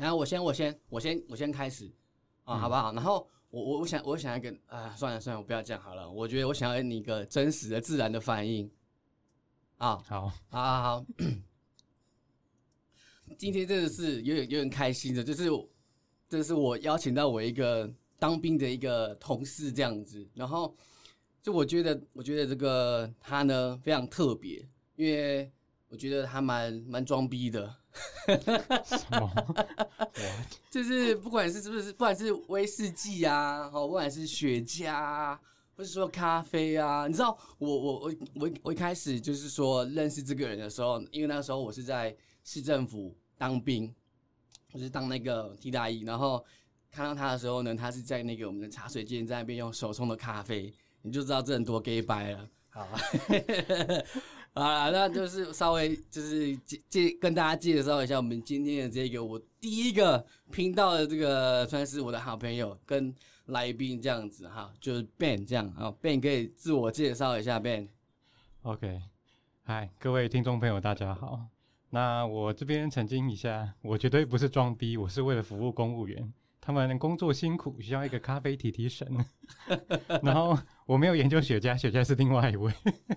然后我先我先我先我先开始啊，好不好？然后我我我想我想要一个啊，算了算了，我不要这样好了。我觉得我想要你一个真实的、自然的反应。啊，好，好好好，今天真的是有点有点开心的，就是这是我邀请到我一个当兵的一个同事这样子，然后就我觉得我觉得这个他呢非常特别，因为我觉得他蛮蛮装逼的，什么？就是不管是是不是不管是威士忌啊，哦，不管是雪茄啊。或是说咖啡啊，你知道我我我我我一开始就是说认识这个人的时候，因为那个时候我是在市政府当兵，我是当那个替代役，然后看到他的时候呢，他是在那个我们的茶水间在那边用手冲的咖啡，你就知道这人多 gay 白了。好，啊，那就是稍微就是介介跟大家介绍一下我们今天的这个我第一个频道的这个算是我的好朋友跟来宾这样子哈，就是 Ben 这样啊，Ben 可以自我介绍一下 Ben。OK，嗨，各位听众朋友，大家好。那我这边澄清一下，我绝对不是装逼，我是为了服务公务员，他们工作辛苦，需要一个咖啡提提神。然后我没有研究雪茄，雪茄是另外一位，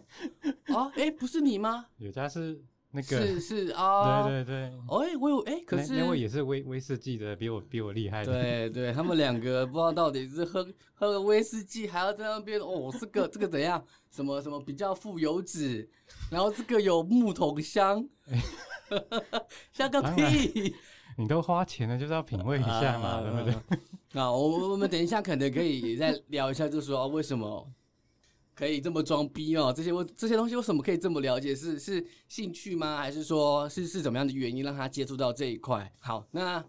哦，哎，不是你吗？雪茄是那个，是是啊，对对对，哦，哎，我有哎，可是那那位也是威威士忌的，比我比我厉害的。对对，他们两个不知道到底是喝喝了威士忌，还要在那边哦，这个 这个怎样？什么什么比较富油脂，然后这个有木桶香，像个屁！你都花钱了，就是要品味一下嘛，对不对？那，我我们等一下可能可以再聊一下，就是说、哦为什么可以这么装逼哦？这些我这些东西为什么可以这么了解？是是兴趣吗？还是说是是怎么样的原因让他接触到这一块？好，那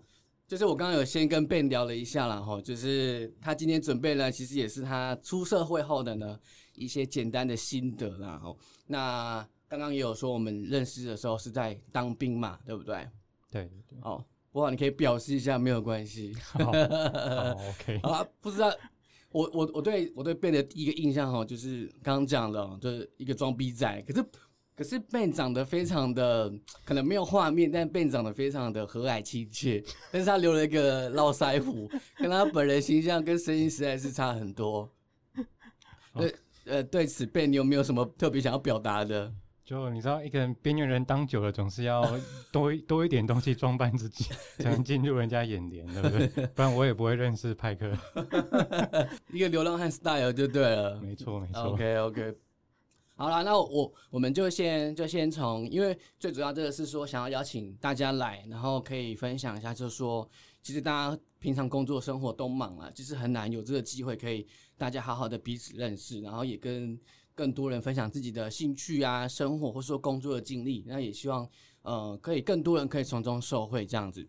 就是我刚刚有先跟 Ben 聊了一下了哈，就是他今天准备了，其实也是他出社会后的呢一些简单的心得啦。哈，那刚刚也有说我们认识的时候是在当兵嘛，对不对？对对对，哦，不过你可以表示一下，没有关系。好好，OK，啊，不知道，我我我对我对 Ben 的第一个印象哈，就是刚刚讲的，就是一个装逼仔。可是可是 Ben 长得非常的，可能没有画面，但 Ben 长得非常的和蔼亲切。但是他留了一个络腮胡，跟他本人形象跟声音实在是差很多。对，呃，对此 Ben 你有没有什么特别想要表达的？就你知道，一个人边缘人当久了，总是要 多一多一点东西装扮自己，才能进入人家眼帘，对不对？不然我也不会认识派克。一个流浪汉 style 就对了。没错，没错。OK OK，好了，那我我们就先就先从，因为最主要这个是说想要邀请大家来，然后可以分享一下，就是说其实大家平常工作生活都忙啊，就是很难有这个机会可以大家好好的彼此认识，然后也跟更多人分享自己的兴趣啊、生活或者说工作的经历，那也希望呃可以更多人可以从中受惠这样子。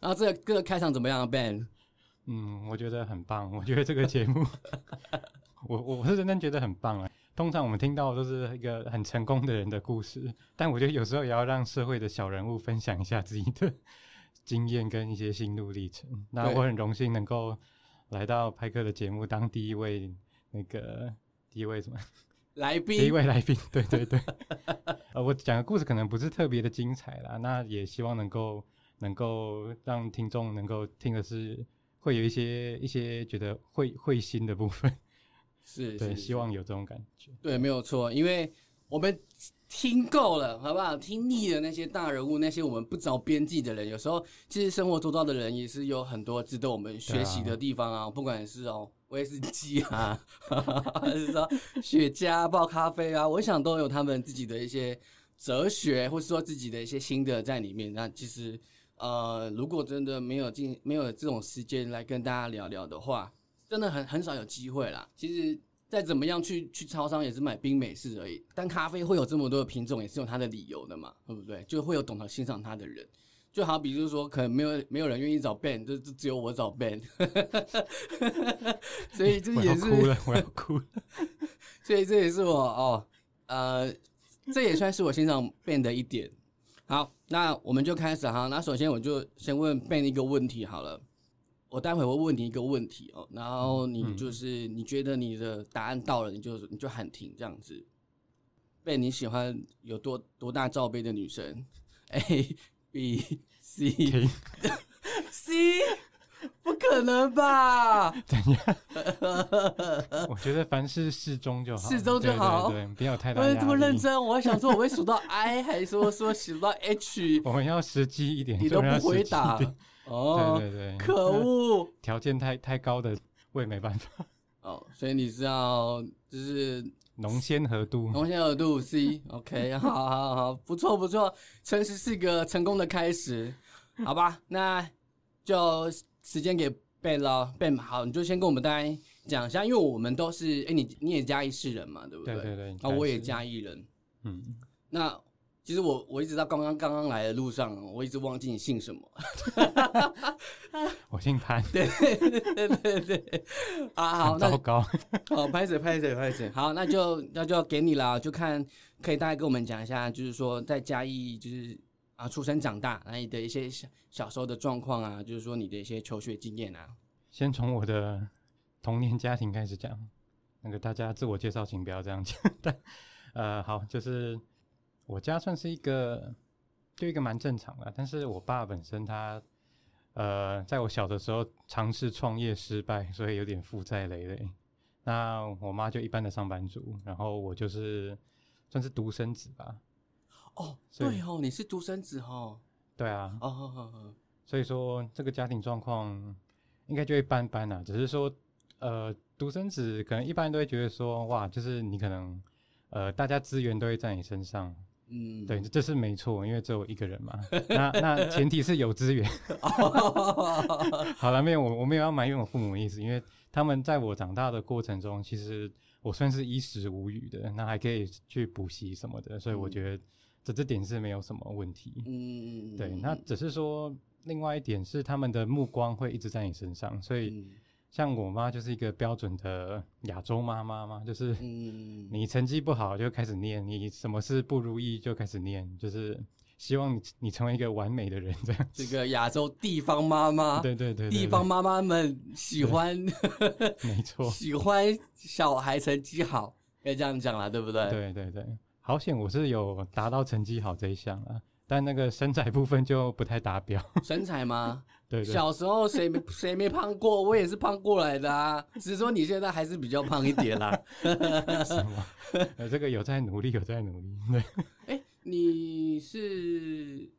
然后这个这个开场怎么样，Ben？嗯，我觉得很棒。我觉得这个节目，我我是真的觉得很棒啊。通常我们听到都是一个很成功的人的故事，但我觉得有时候也要让社会的小人物分享一下自己的经验跟一些心路历程。那我很荣幸能够来到派克的节目当第一位那个第一位什么来第一，位来宾，对对对。呃，我讲的故事可能不是特别的精彩啦，那也希望能够能够让听众能够听的是会有一些一些觉得会会心的部分，是 对希望有这种感觉。对，没有错，因为我们听够了，好不好？听腻了那些大人物，那些我们不着边际的人，有时候其实生活周遭的人也是有很多值得我们学习的地方啊。不管是哦威士忌啊，还是说雪茄、泡咖啡啊，我想都有他们自己的一些哲学，或是说自己的一些心得在里面。那其实呃，如果真的没有进没有这种时间来跟大家聊聊的话，真的很很少有机会啦。其实再怎么样去去超商也是买冰美式而已，但咖啡会有这么多的品种，也是有它的理由的嘛，对不对？就会有懂得欣赏它的人。就好比就是说，可能没有没有人愿意找 Ben，就就只有我找 Ben，所以这也是要哭了，我要哭了。所以这也是我哦，呃，这也算是我欣赏 Ben 的一点。好，那我们就开始哈。那首先我就先问 Ben 一个问题好了。我待会会问你一个问题哦，然后你就是、你觉得你的答案到了，你就你就喊停这样子。Ben，你喜欢有多多大罩杯的女生？A、B、C、C，不可能吧？怎样？我觉得凡事适中就好，适中就好不要太大我压力。这么认，真，我还想说我会数到 I，还说说数到 H，我们要实际一点，你都要不回答点。哦，对对对，可恶！条件太太高的我也没办法。哦，所以你是要就是浓鲜和度，浓鲜和度 C，OK，、好好好，不错不错，诚实是个成功的开始，好吧？那就时间给 Ben 了，Ben 好，你就先跟我们大家讲一下，因为我们都是，哎、你你也嘉义市人嘛，对不对？对对对，啊，我也嘉义人，嗯，那其实我我一直到刚刚刚刚来的路上，我一直忘记你姓什么，我姓潘，对对对对，啊好，糟糕。好，拍手拍手拍手，好，那就那就给你了，就看可以大概跟我们讲一下，就是说在嘉义就是啊出生长大，那你的一些小小时候的状况啊，就是说你的一些求学经验啊。先从我的童年家庭开始讲，那个大家自我介绍请不要这样讲。但呃，好，就是我家算是一个就一个蛮正常的，但是我爸本身他呃，在我小的时候尝试创业失败，所以有点负债累累。那我妈就一般的上班族，然后我就是算是独生子吧。哦，对哦，你是独生子哦。对啊，哦，呵呵呵，所以说这个家庭状况应该就一般般啦，只是说呃独生子可能一般人都会觉得说哇，就是你可能呃大家资源都会在你身上，嗯，对，这是没错，因为只有一个人嘛。那那前提是有资源。好了，没有我我没有要埋怨我父母的意思，因为他们在我长大的过程中，其实我算是衣食无虞的，那还可以去补习什么的，所以我嗯觉得这这点是没有什么问题。嗯，对，那只是说另外一点是他们的目光会一直在你身上，所以嗯像我妈就是一个标准的亚洲妈妈嘛，就是嗯，你成绩不好就开始念，你什么事不如意就开始念，就是希望你你成为一个完美的人这样。这个亚洲地方妈妈，对对对对地方妈妈们喜欢对 没错，喜欢小孩成绩好，可以这样讲啦，对不对？对对对，好险我是有达到成绩好这一项啊，但那个身材部分就不太达标。身材吗？对对小时候谁没 谁没胖过？我也是胖过来的啊，只是说你现在还是比较胖一点啦。什么？呃，这个有在努力，有在努力。对，哎、你是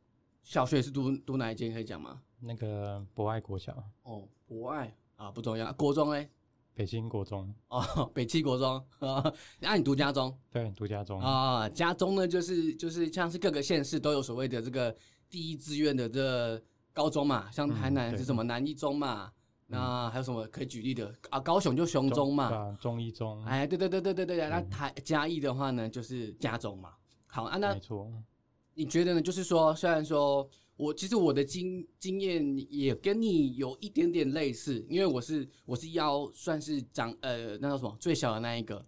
小学是读读哪一间可以讲吗？那个博爱国小、哦，博爱啊，不重要。国中嘞？北京国中，哦，北七国中啊，那、你读家中对，读家中。啊？家中呢，就是就是像是各个县市都有所谓的这个第一志愿的这高中嘛，像台南对是什么南一中嘛，那还有什么可以举例的啊？高雄就雄中嘛，中一中，哎，对对对对对对，那嗯台嘉义的话呢，就是嘉中嘛。好啊，那没错。你觉得呢？就是说，虽然说我其实我的经经验也跟你有一点点类似，因为我是我是腰算是长呃那叫什么最小的那一个，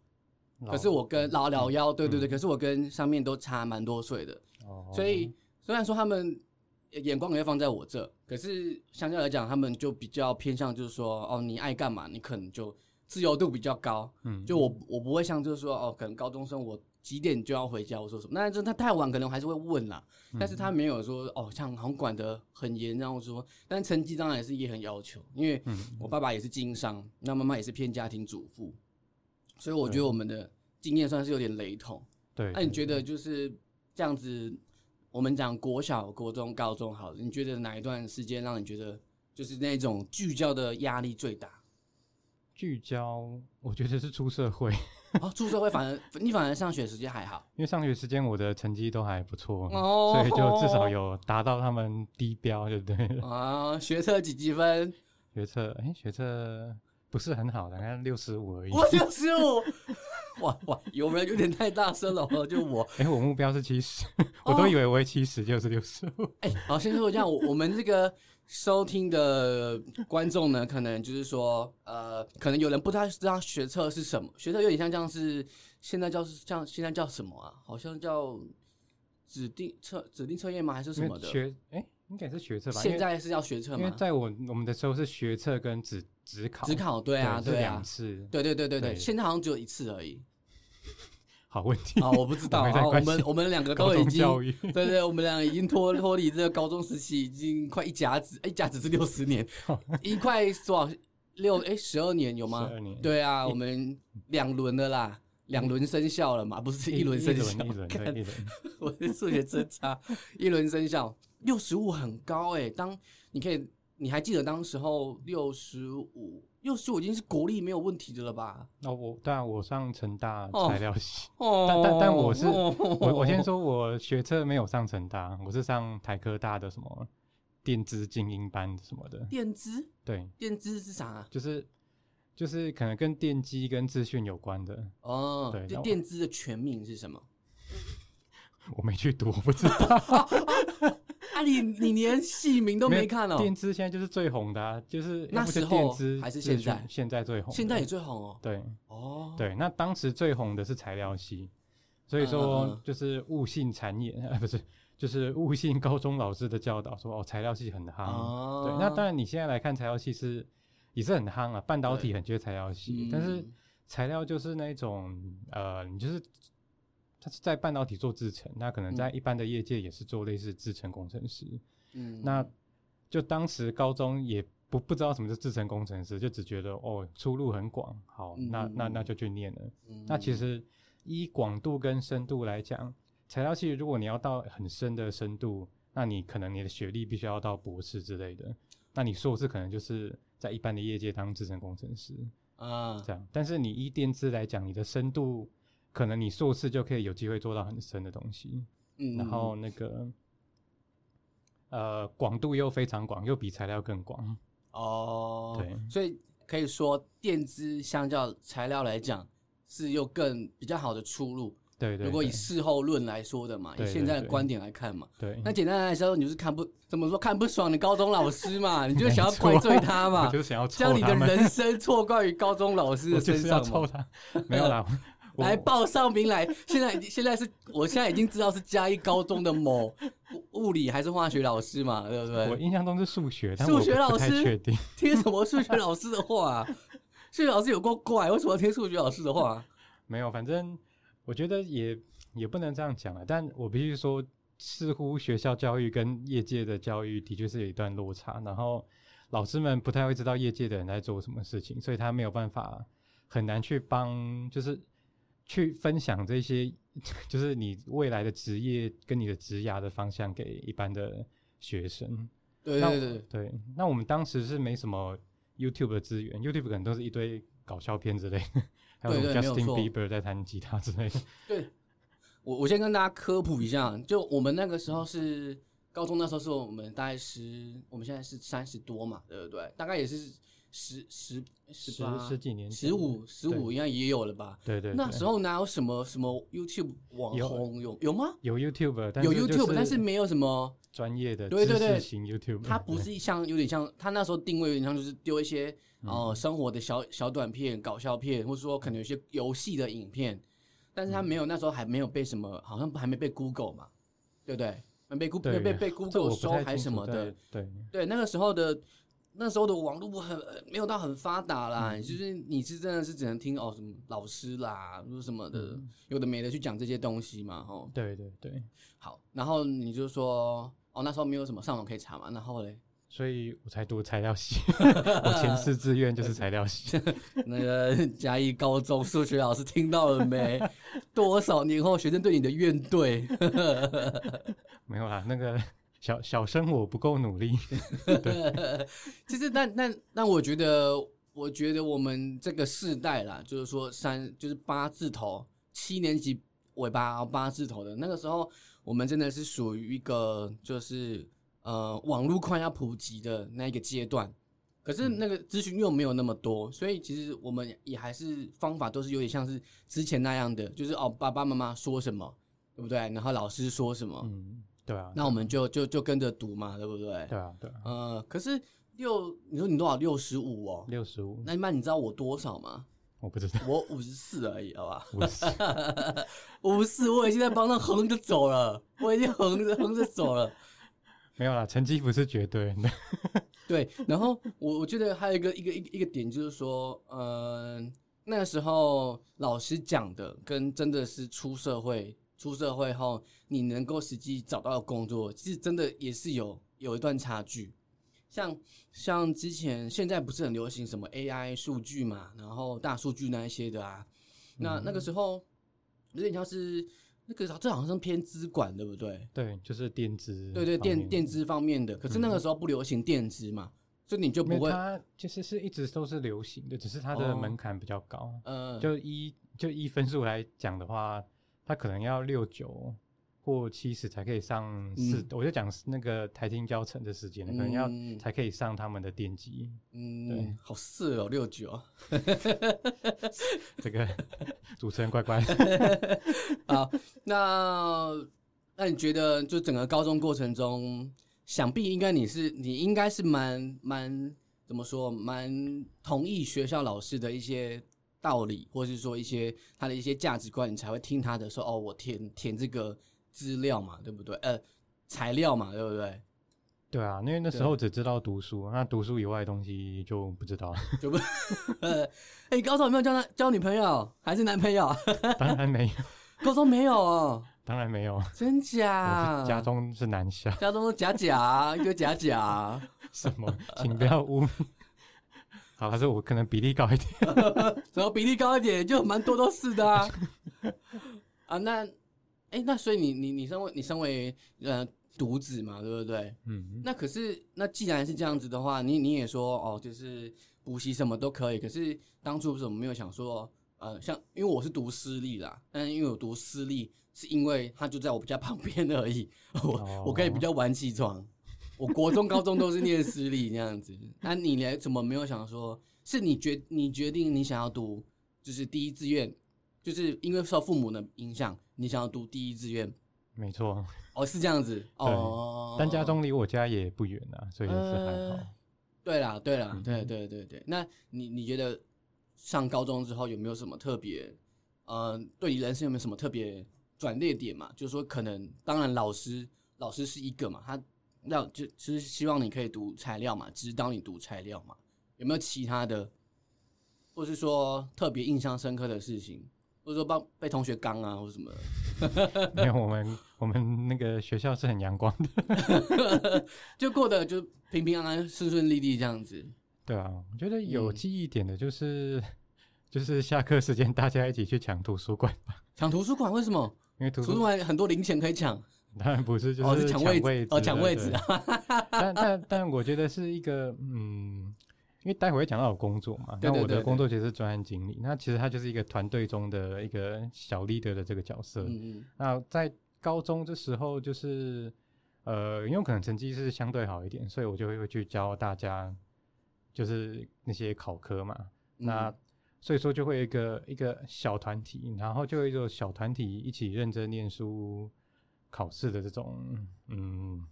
可是我跟老老幺，对对对，嗯可是我跟上面都差蛮多岁的，哦所以虽然说他们眼光也会放在我这，可是相较来讲，他们就比较偏向就是说，哦，你爱干嘛，你可能就自由度比较高，嗯，就我我不会像就是说哦，可能高中生我几点就要回家，我说什么？那就他太晚可能还是会问啦，嗯但是他没有说哦，像好像管得很严，然后说，但成绩当然也是也很要求，因为嗯我爸爸也是经商，那妈妈也是偏家庭主妇，所以我觉得我们的经验算是有点雷同。对。那你对觉得就是这样子？我们讲国小、国中、高中好了，你觉得哪一段时间让你觉得就是那种聚焦的压力最大？聚焦？我觉得是出社会，哦，出社会反而你反而上学时间还好。因为上学时间我的成绩都还不错，哦所以就至少有达到他们低标，对不对？啊，学测几几分？学测，哎，学测不是很好，大概六十五而已。我六十五。哇哇，有没有有点太大声了哦，就我。哎，我目标是七十，我都以为我会七十，就是六十五。哎、好，先说这样，我我们这个收听的观众呢，可能就是说，呃，可能有人不太知道学测是什么，学测有点像这样是现在叫是像现在叫什么啊？好像叫指定测指定测验吗？还是什么的？学，哎，应该是学测吧？现在是要学测吗？因为在我我们的时候是学测跟职职考，只考对啊，是对啊两，次。对对对对对，对现在好像只有一次而已。好问题啊，我不知道 啊，我们我们两个都已经。对对，我们俩已经脱脱离这个高中时期，已经快一甲子，一甲子是六十年，一块多少六哎十二年有吗？12年对啊，我们两轮的啦，两轮生效了嘛，不是一轮生效一。轮，看对，一轮。我的数学真差，一轮生效六十五很高哎、当你可以，你还记得当时候六十五，六十五已经是国力没有问题的了吧？哦，我当然我上成大哦材料系，哦但但但我是哦我我先说，我学测没有上成大，我是上台科大的什么电资精英班什么的。电资，对，电资是啥、啊？就是就是可能跟电机跟资讯有关的，哦，这对就电资的全名是什么？我没去读，我不知道。啊你，你连戏名都没看哦。电资现在就是最红的、啊，就是那时候还是现在现在最红的，现在也最红哦。对哦，对。那当时最红的是材料系，所以说嗯就是悟性谗言，呃，不是，就是悟性高中老师的教导说，哦，材料系很夯。哦，对，那当然你现在来看材料系是也是很夯啊，半导体很缺材料系，但是嗯材料就是那种呃，你就是在半导体做制程，那可能在一般的业界也是做类似制程工程师。嗯那就当时高中也不不知道什么是制程工程师，就只觉得哦出路很广，好，那嗯那那就去念了。嗯那其实依广度跟深度来讲，材料系如果你要到很深的深度，那你可能你的学历必须要到博士之类的，那你硕士可能就是在一般的业界当制程工程师啊，这样。但是你依电资来讲，你的深度可能你硕士就可以有机会做到很深的东西，嗯。然后那个呃广度又非常广，又比材料更广。哦，对。所以可以说电资相较材料来讲是又更比较好的出路。对对如果以事后论来说的嘛，以现在的观点来看嘛，对，那简单来说，你就是看不怎么说看不爽你高中老师嘛，你就想要错怪罪他嘛，就是想要将你的人生错怪于高中老师的身上没有啦，我来报上名来，现在现在是我现在已经知道是嘉义高中的某物物理还是化学老师嘛，对不对我？印象中是数学，但数学老师确定。听什么数学老师的话、啊？数学老师有够怪，为什么要听数学老师的话？没有，反正我觉得也也不能这样讲了。但我必须说，似乎学校教育跟业界的教育的确是有一段落差，然后老师们不太会知道业界的人在做什么事情，所以他没有办法很难去帮，就是去分享这些，就是你未来的职业跟你的职涯的方向给一般的学生。对对对，对，那我们当时是没什么 YouTube 的资源，YouTube 可能都是一堆搞笑片之类的，还有 Justin 错 Bieber 在弹吉他之类的。对，我我先跟大家科普一下，就我们那个时候是高中，那时候是我们大概十，我们现在是三十多嘛，对不对？大概也是十十十十八、十几年前十五、十五对应该也有了吧？对对，对那时候哪有什么什么 YouTube 网有红有有吗？有 YouTube，但有 YouTube，但是没有什么，专业的对对对型 YouTube，它不是像有点像，它那时候定位有点像就是丢一些呃生活的小小短片、搞笑片，或者说可能有些游戏的影片，但是它没有那时候还没有被什么，好像还没被 Google 嘛，对不对？没被 Google 没被被 Google 收还是什么的，对对对，那个时候的那时候的网络很呃没有到很发达啦，嗯就是你是真的是只能听哦什么老师啦，什么的，嗯有的没的去讲这些东西嘛，吼。对对对，好，然后你就说哦那时候没有什么上网可以查嘛，然后嘞，所以我才读材料系，我前四志愿就是材料系。那个嘉义高中数学老师听到了没？多少年后学生对你的怨怼？没有啦，那个小小生我不够努力。其实，但但但我觉得，我觉得我们这个世代啦，就是说三就是八字头，七年级尾巴八字头的那个时候，我们真的是属于一个就是呃网络快要普及的那一个阶段。可是那个资讯又没有那么多，所以其实我们也还是方法都是有点像是之前那样的，就是哦爸爸妈妈说什么，对不对？然后老师说什么，嗯，对啊，那我们就就就跟着读嘛，对不对？对啊对啊，呃，可是六，你说你多少？六十五哦。六十五，那一般你知道我多少吗？我不知道，我五十四而已，好吧？五十，五十四，我已经在帮他横着走了，我已经横着横着走了。没有啦，成绩不是绝对的。对，然后我我觉得还有一个一个一个一个点就是说，嗯、那时候老师讲的跟真的是出社会，出社会后你能够实际找到工作，其实真的也是有有一段差距。像像之前现在不是很流行什么 AI 数据嘛，然后大数据那一些的啊，那那个时候有点像是那个这好像是偏资管对不对？对，就是电子，对对电电资方面的。可是那个时候不流行电资嘛，所以你就不会。它其实是一直都是流行的，只是它的门槛比较高。嗯，就一就一分数来讲的话，它可能要六九。或七十才可以上四，我就讲那个台金教程的时间，可能要才可以上他们的电机。嗯，对，好色哦，六九。这个主持人乖乖。好，那那你觉得，就整个高中过程中，想必应该你是你应该是蛮蛮怎么说，蛮同意学校老师的一些道理，或者是说一些他的一些价值观，你才会听他的说哦，我填填这个。资料嘛，对不对？呃，材料嘛，对不对？对啊，因为那时候只知道读书，那读书以外的东西就不知道了。就不，呃，哎，高中有没有交男交女朋友还是男朋友？当然没有，高中没有哦。当然没有，真假？家中是男校，家中是假假一个假假。什么？请不要污。好，他说我可能比例高一点。然后比例高一点？就蛮多都是的啊。啊，那。哎，那所以你你你身为你身为呃独子嘛，对不对？嗯。那可是那既然是这样子的话，你你也说哦，就是补习什么都可以。可是当初为什么没有想说呃，像因为我是读私立啦，但因为我读私立是因为他就在我家旁边而已，我我可以比较晚起床。我国中高中都是念私立这样子。那你呢？怎么没有想说？是你决你决定你想要读就是第一志愿？就是因为受父母的影响，你想要读第一志愿，没错。哦，是这样子。哦，但家中离我家也不远啊，所以是还好。对啦，对啦，对对对对。那你你觉得上高中之后有没有什么特别？呃，对你人生有没有什么特别转捩点嘛？就是说，可能当然老师老师是一个嘛，他让就只是希望你可以读材料嘛，指导你读材料嘛。有没有其他的，或是说特别印象深刻的事情？或者说帮被同学刚啊，或者什么？没有，我们我们那个学校是很阳光的，就过得就平平安安、顺顺利利这样子。对啊，我觉得有记忆点的就是就是下课时间大家一起去抢图书馆吧。抢图书馆为什么？因为图书馆很多零钱可以抢。当然不是，就是抢位置哦，抢位置。但 但但我觉得是一个嗯。因为待会会讲到我工作嘛，那我的工作其实是专案经理，那其实他就是一个团队中的一个小 leader 的这个角色。嗯嗯。那在高中这时候，就是呃，因为可能成绩是相对好一点，所以我就会去教大家，就是那些考科嘛。那所以说就会一个一个小团体，然后就一个小团体一起认真念书、考试的这种，嗯。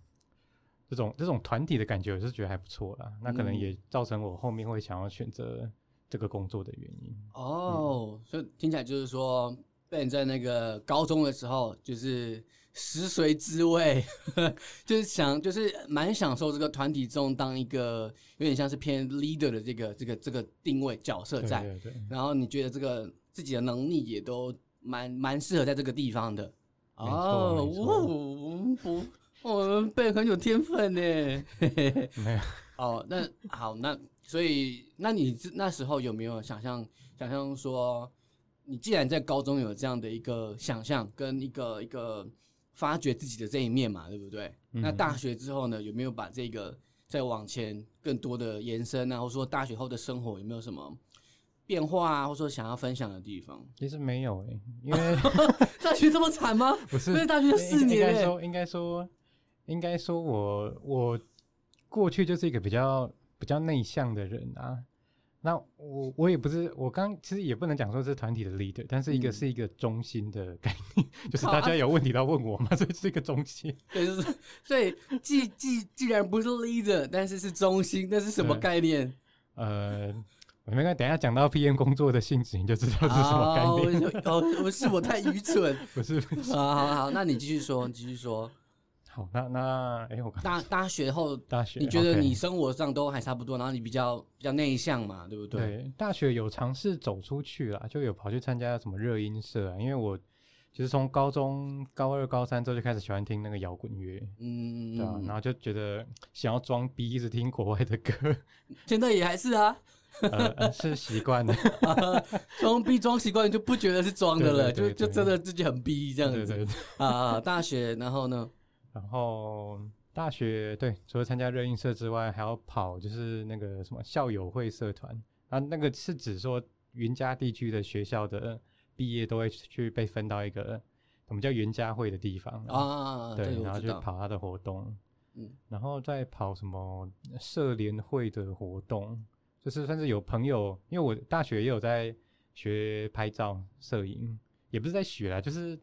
这种这种团体的感觉，我是觉得还不错啦。那可能也造成我后面会想要选择这个工作的原因。哦，所以听起来就是说，被你在那个高中的时候，就是食髓知味，就是想，就是蛮享受这个团体中当一个有点像是偏 leader 的这个这个这个定位角色在。对对。然后你觉得这个自己的能力也都蛮蛮适合在这个地方的。哦，不。我们贝很有天分呢，没有哦。那好，那所以，那你那时候有没有想象？想象说，你既然在高中有这样的一个想象，跟一个一个发掘自己的这一面嘛，对不对？那大学之后呢，有没有把这个再往前更多的延伸啊？或者说大学后的生活有没有什么变化啊？或者说想要分享的地方？其实没有诶，因为 大学这么惨吗？不是，大学四年，应该说，应该说。应该说，我我过去就是一个比较比较内向的人啊。那我我也不是，我刚其实也不能讲说是团体的 leader，但是一个是一个中心的概念，就是大家有问题都要问我嘛，所以是一个中心。对，就是所以既既既然不是 leader，但是是中心，那是什么概念？呃，我们等下讲到 PM 工作的性质，你就知道是什么概念。哦，不是我太愚蠢，不是。好好好，那你继续说，你继续说。好，那那哎、我刚大大学后，大学你觉得你生活上都还差不多，然后你比较比较内向嘛，对不对？对大学有尝试走出去啦，就有跑去参加什么热音社啊，因为我其实从高中高二、高三之后就开始喜欢听那个摇滚乐，嗯，对啊，然后就觉得想要装逼，一直听国外的歌，现在也还是啊，呃，呃 是习惯的，装逼装习惯就不觉得是装的了，就就真的自己很逼这样子。啊啊。大学，然后呢？然后大学对，除了参加热映社之外，还要跑就是那个什么校友会社团啊，那个是指说云嘉地区的学校的毕业都会去被分到一个我们叫云嘉会的地方啊，这对，然后去。跑他的活动，嗯然后再跑什么社联会的活动，就是算是有朋友，因为我大学也有在学拍照摄影，也不是在学啦，就是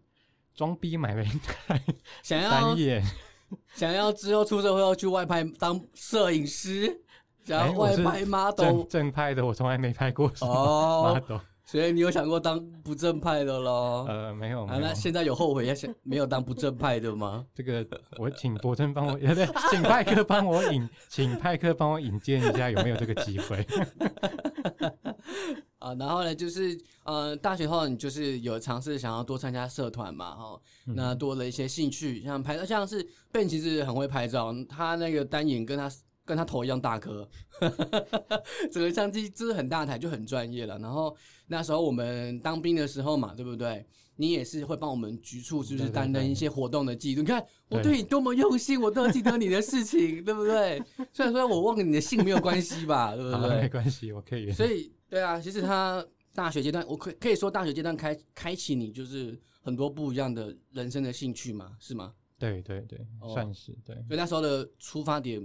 装逼买了一台 想要单眼。想要之后出社会要去外拍当摄影师，想要外拍 model 正正派的，我从来没拍过什么哦，model。所以你有想过当不正派的喽？呃，没有，啊，没有。那现在有后悔要想没有当不正派的吗？这个我请博真帮我，对对，请派克帮我引，请派克帮我引荐一下有没有这个机会。啊，然后呢，就是呃，大学后你就是有尝试想要多参加社团嘛，哈，嗯那多了一些兴趣，像拍照，像是 Ben 其实很会拍照，他那个单眼跟他跟他头一样大颗，整个相机就是很大台，就很专业了。然后那时候我们当兵的时候嘛，对不对？你也是会帮我们局处，就是担任一些活动的记录？你看我对对你多么用心，我都要记得你的事情，对不对？虽然说我忘了你的姓没有关系吧，对不，对没？关系，我可以。所以对啊，其实他大学阶段，我可可以说大学阶段开开启你就是很多不一样的人生的兴趣嘛，是吗？对对对，哦算是对。所以那时候的出发点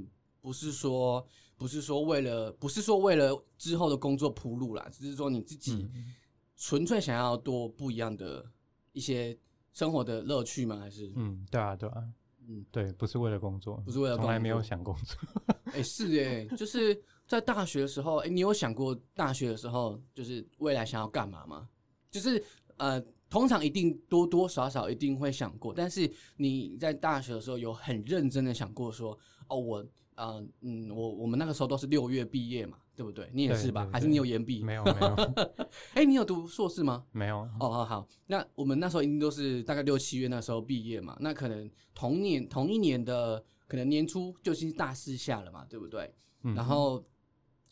不是说不是说为了不是说为了之后的工作铺路啦，只是说你自己嗯，纯粹想要多不一样的一些生活的乐趣吗？还是嗯，对啊，对啊，嗯，对，不是为了工作，不是为了从来没有工作想工作。哎、是哎、就是在大学的时候，哎、你有想过大学的时候就是未来想要干嘛吗？就是呃，通常一定多多少少一定会想过，但是你在大学的时候有很认真的想过说，哦，我呃嗯，我我们那个时候都是六月毕业嘛，对不对？你也是吧？对还是你有延毕？没有没有 哎、你有读硕士吗？没有，哦，好好，那我们那时候一定都是大概六七月那时候毕业嘛，那可能同年同一年的可能年初就已经大四下了嘛，对不对？嗯然后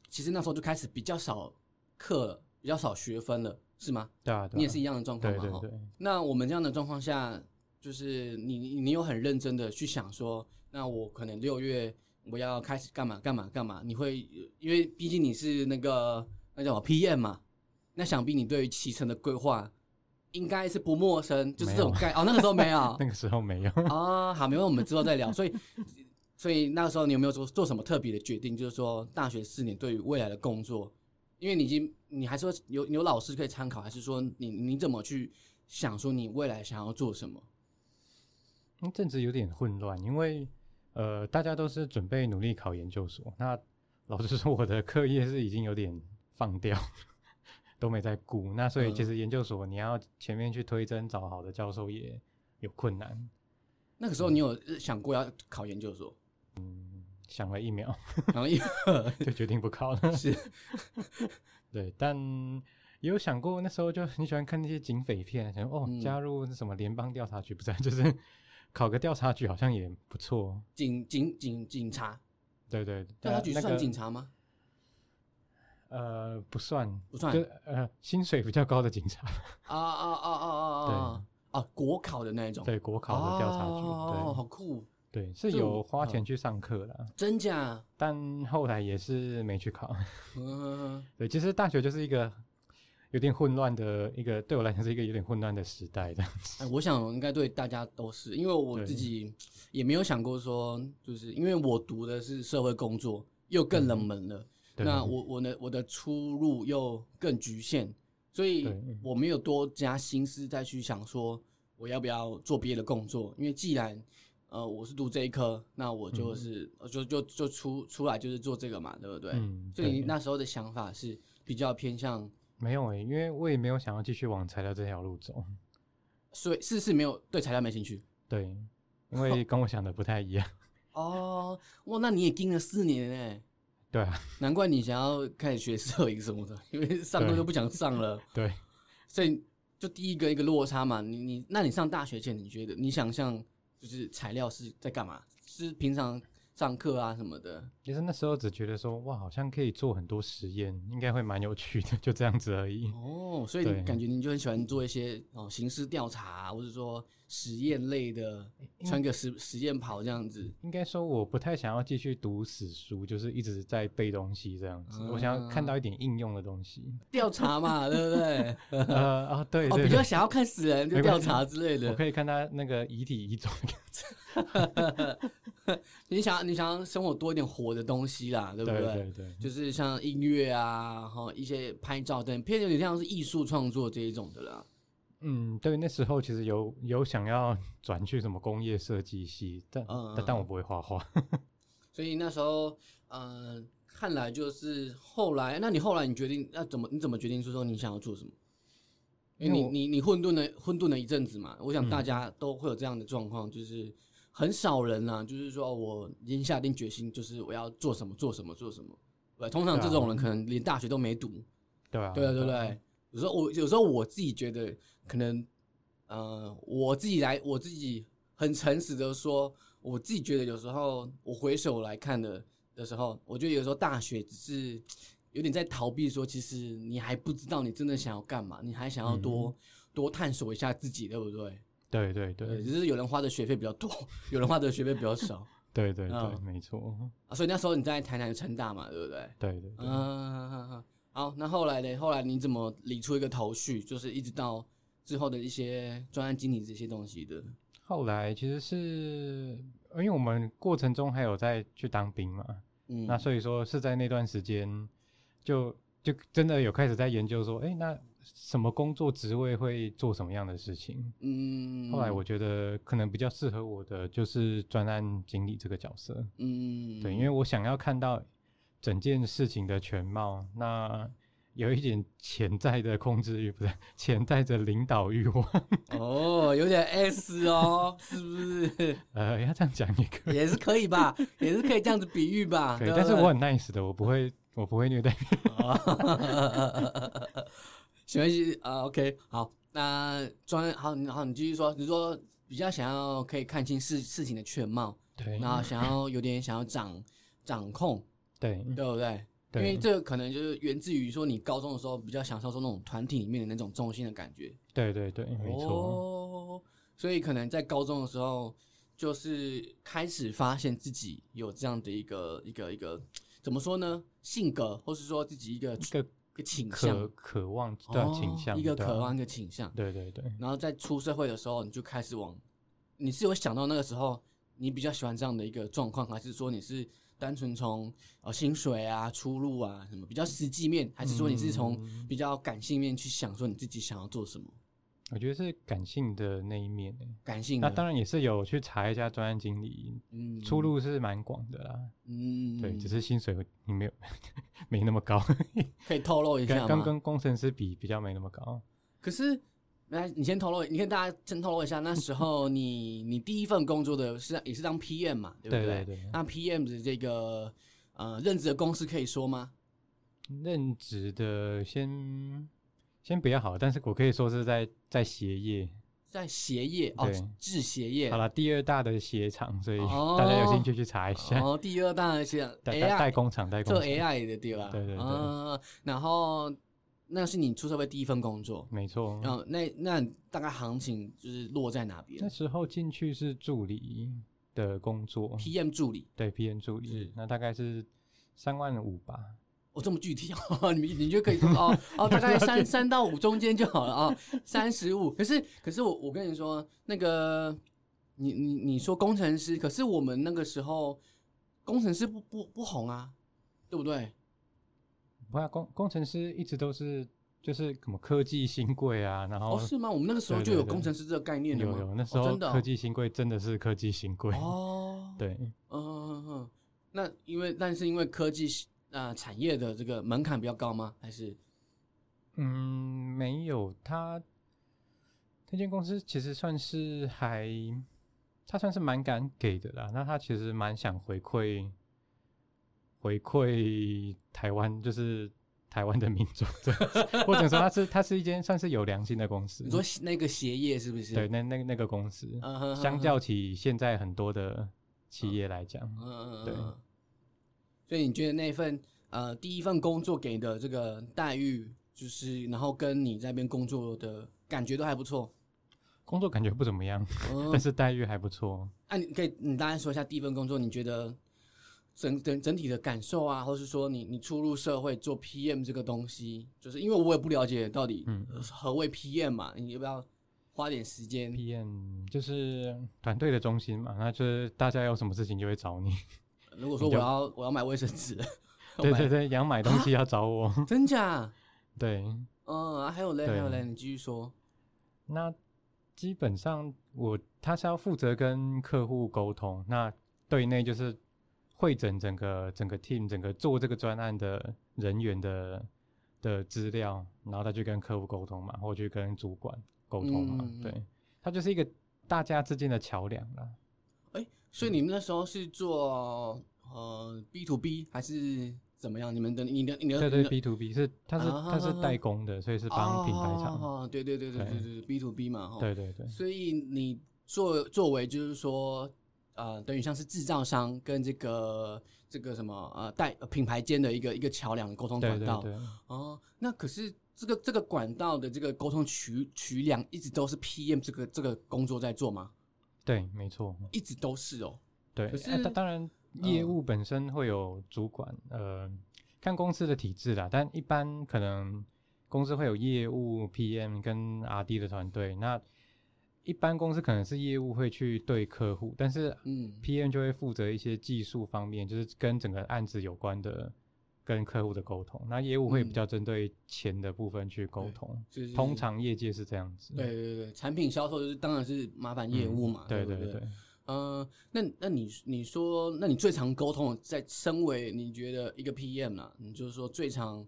其实那时候就开始比较少课了，比较少学分了，是吗？对啊，对啊你也是一样的状况嘛？哈对对对，那我们这样的状况下，就是你你你有很认真的去想说，那我可能六月我要开始干嘛干嘛干嘛？你会因为毕竟你是那个那叫什么 PM 嘛，那想必你对于骑乘的规划应该是不陌生，就是这种概哦，那个时候没有 那个时候没有。啊，好，没问题，我们之后再聊。所以 所以那个时候你有没有做做什么特别的决定？就是说大学四年对于未来的工作，因为你已经你还说有有老师可以参考，还是说你你怎么去想说你未来想要做什么？那阵子有点混乱，因为呃，大家都是准备努力考研究所。那老实说，我的课业是已经有点放掉，都没在顾。那所以其嗯实研究所你要前面去推甄找好的教授也有困难。那个时候你有想过要考研究所？嗯想了一秒，然后一 就决定不考了。是对，但也有想过，那时候就很喜欢看那些警匪片，想说哦，嗯加入什么联邦调查局，不是啊，就是考个调查局好像也不错。警警警警察，对对，调查局算警察吗？呃，不算，不算。就呃，薪水比较高的警察，啊啊啊啊啊啊！啊，国考的那一种，对国考的调查局，哦，好酷，对对，是有花钱嗯去上课的，真假？但后来也是没去考。嗯，对，其实大学就是一个有点混乱的一个，对我来讲是一个有点混乱的时代的。哎，我想应该对大家都是，因为我自己也没有想过说，就是因为我读的是社会工作，又更冷门了。对那我我的我的出路又更局限，所以我没有多加心思再去想说我要不要做别的工作，因为既然呃我是读这一科，那我就是、呃就就就出出来就是做这个嘛，对不对？嗯，所以你那时候的想法是比较偏向，没有诶、因为我也没有想要继续往材料这条路走。所以是是没有对材料没兴趣，对，因为跟我想的不太一样。哦，哇，那你也盯了四年哎，对啊，难怪你想要开始学摄影什么的，因为上课对都不想上了，对，所以就第一个一个落差嘛。你你，那你上大学前，你觉得你想象就是材料是在干嘛？是平常上课啊什么的？其实那时候只觉得说，哇，好像可以做很多实验，应该会蛮有趣的，就这样子而已。哦，所以你感觉你就很喜欢做一些哦刑事调查，或者说实验类的，穿个实实验袍这样子。应该说，我不太想要继续读死书，就是一直在背东西这样子。我想要看到一点应用的东西。调查嘛，对不对？呃啊，对哦，对对，比较想要看死人就调查之类的。我可以看他那个遗体遗种的样子。你想你想要生活多一点活的东西啦，对不对对对，就是像音乐啊，哈一些拍照等，偏有点像是艺术创作这一种的啦。嗯，对，那时候其实有有想要 转去什么工业设计系，但嗯但但我不会画画。所以那时候，呃，看来就是后来，那你后来你决定要怎么？你怎么决定说说你想要做什么？因为你你你混沌了混沌了一阵子嘛，我想嗯大家都会有这样的状况，就是很少人啊，就是说我已经下定决心，就是我要做什么做什么做什么。对，通常这种人可能连大学都没读，对啊，对啊，对不对？有时候我有时候我自己觉得，可能呃，我自己来，我自己很诚实的说，我自己觉得有时候我回首来看的的时候，我觉得有时候大学只是有点在逃避，说其实你还不知道你真的想要干嘛，你还想要多、多探索一下自己，对不对？对对对，对只是有人花的学费比较多，有人花的学费比较少 对对对，嗯没错，啊，所以那时候你在台南成大嘛，对不对？对对对。嗯，好，那后来呢？后来你怎么理出一个头绪？就是一直到之后的一些专案经理这些东西的。后来其实是因为我们过程中还有在去当兵嘛，嗯，那所以说是在那段时间就就真的有开始在研究说，哎、那什么工作职位会做什么样的事情？嗯，后来我觉得可能比较适合我的就是专案经理这个角色，嗯，对，因为我想要看到整件事情的全貌，那有一点潜在的控制欲，不是潜在的领导欲望，哦，有点 S 哦，是不是？呃，要这样讲也可以。也是可以吧，也是可以这样子比喻吧。对，但是我很 nice 的，我不会，我不会虐待别人。没关系啊，OK，好，那专好，你好，你继续说，你说比较想要可以看清事事情的全貌，对然后想要有点想要掌掌控，对对不对？因为这个可能就是源自于说你高中的时候比较享受说那种团体里面的那种中心的感觉，对对对，没错。哦，所以可能在高中的时候，就是开始发现自己有这样的一个一个一个怎么说呢？性格，或是说自己一个一个一个倾渴向，渴望对啊哦倾向，一个渴望，一个倾向。对对对，然后在出社会的时候，你就开始往，你是有想到那个时候你比较喜欢这样的一个状况，还是说你是单纯从呃薪水啊、出路啊什么比较实际面，还是说你是从嗯比较感性面去想说你自己想要做什么？我觉得是感性的那一面欸。感性的，那当然也是有去查一下专案经理，嗯出路是蛮广的啦。嗯，对，只是薪水你没有 没那么高，可以透露一下吗？跟跟跟工程师比比较没那么高。可是，来，你先透露，你跟大家先透露一下，那时候你你第一份工作的是也是当 PM 嘛，对不对对对那 PM 的这个呃任职的公司可以说吗？任职的先先比较好，但是我可以说是在在鞋业。在鞋业哦对，制鞋业好了，第二大的鞋厂，所以哦大家有兴趣去查一下。哦，第二大的鞋代代代 AI 工厂，代工做，AI 的对吧？对对对啊然后那是你出社会第一份工作，没错。然后那那大概行情就是落在哪边那时候进去是助理的工作，？PM 助理，对 PM 助是理，那大概是三万五吧。哦，这么具体哦，你你就可以说哦哦，大概三三到五中间就好了啊，三十五。可是可是我我跟你说，那个你你你说工程师，可是我们那个时候工程师不不不红啊，对不对？不然工工程师一直都是就是什么科技新贵啊，然后哦，是吗？我们那个时候就有工程师这个概念了吗？有有那时候哦真的哦科技新贵真的是科技新贵，哦，对，嗯嗯嗯，那因为但是因为科技啊、呃产业的这个门槛比较高吗？还是嗯，没有他那间公司其实算是还他算是蛮敢给的啦。那他其实蛮想回馈回馈台湾，就是台湾的民众或者说它是它是一间算是有良心的公司你。说那个鞋业是不是？对，那那那个公司，相较起现在很多的企业来讲，嗯，嗯嗯，对嗯。所以你觉得那份呃第一份工作给的这个待遇，就是然后跟你在那边工作的感觉都还不错。工作感觉不怎么样，嗯 但，是待遇还不错。啊，你可以你大概说一下第一份工作，你觉得整整整体的感受啊，或是说你你初入社会做 PM 这个东西，就是因为我也不了解到底何谓 PM 嘛，你要不要花点时间？PM 就是团队的中心嘛，那就是大家有什么事情就会找你。如果说我要我要买卫生纸，对对对，对，想买东西要找我。真假？对，嗯，啊还有嘞，还有嘞，你继续说。那基本上我他是要负责跟客户沟通，那对内就是会诊整个整个 team 整个做这个专案的人员的的资料然后他去跟客户沟通嘛或去跟主管沟通嘛对他就是一个大家之间的桥梁了所以你们那时候是做呃 b to b 还是怎么样？你们的你的你的对对 b to b 是它是它是代工的所以是帮品牌厂哦对对对对对对。b to b 嘛对对对所以你作作为就是说呃，等于像是制造商跟这个这个什么呃代呃品牌间的一个一个桥梁沟通管道。对对，哦，那可是这个这个管道的这个沟通渠渠梁一直都是 PM 这个这个工作在做吗？对，没错。一直都是哦。对，可是呃当当然业嗯务本身会有主管，呃，看公司的体制啦，但一般可能公司会有业务 PM 跟 RD 的团队，那一般公司可能是业务会去对客户，但是嗯 PM 就会负责一些技术方面，就是跟整个案子有关的。跟客户的沟通，那业务会比嗯较针对钱的部分去沟通。就是通常业界是这样子。对对对，产品销售就是当然是麻烦业务嘛，不对对对。嗯，那那你你说，那你最常沟通的，在身为你觉得一个 PM 啦，你就是说最常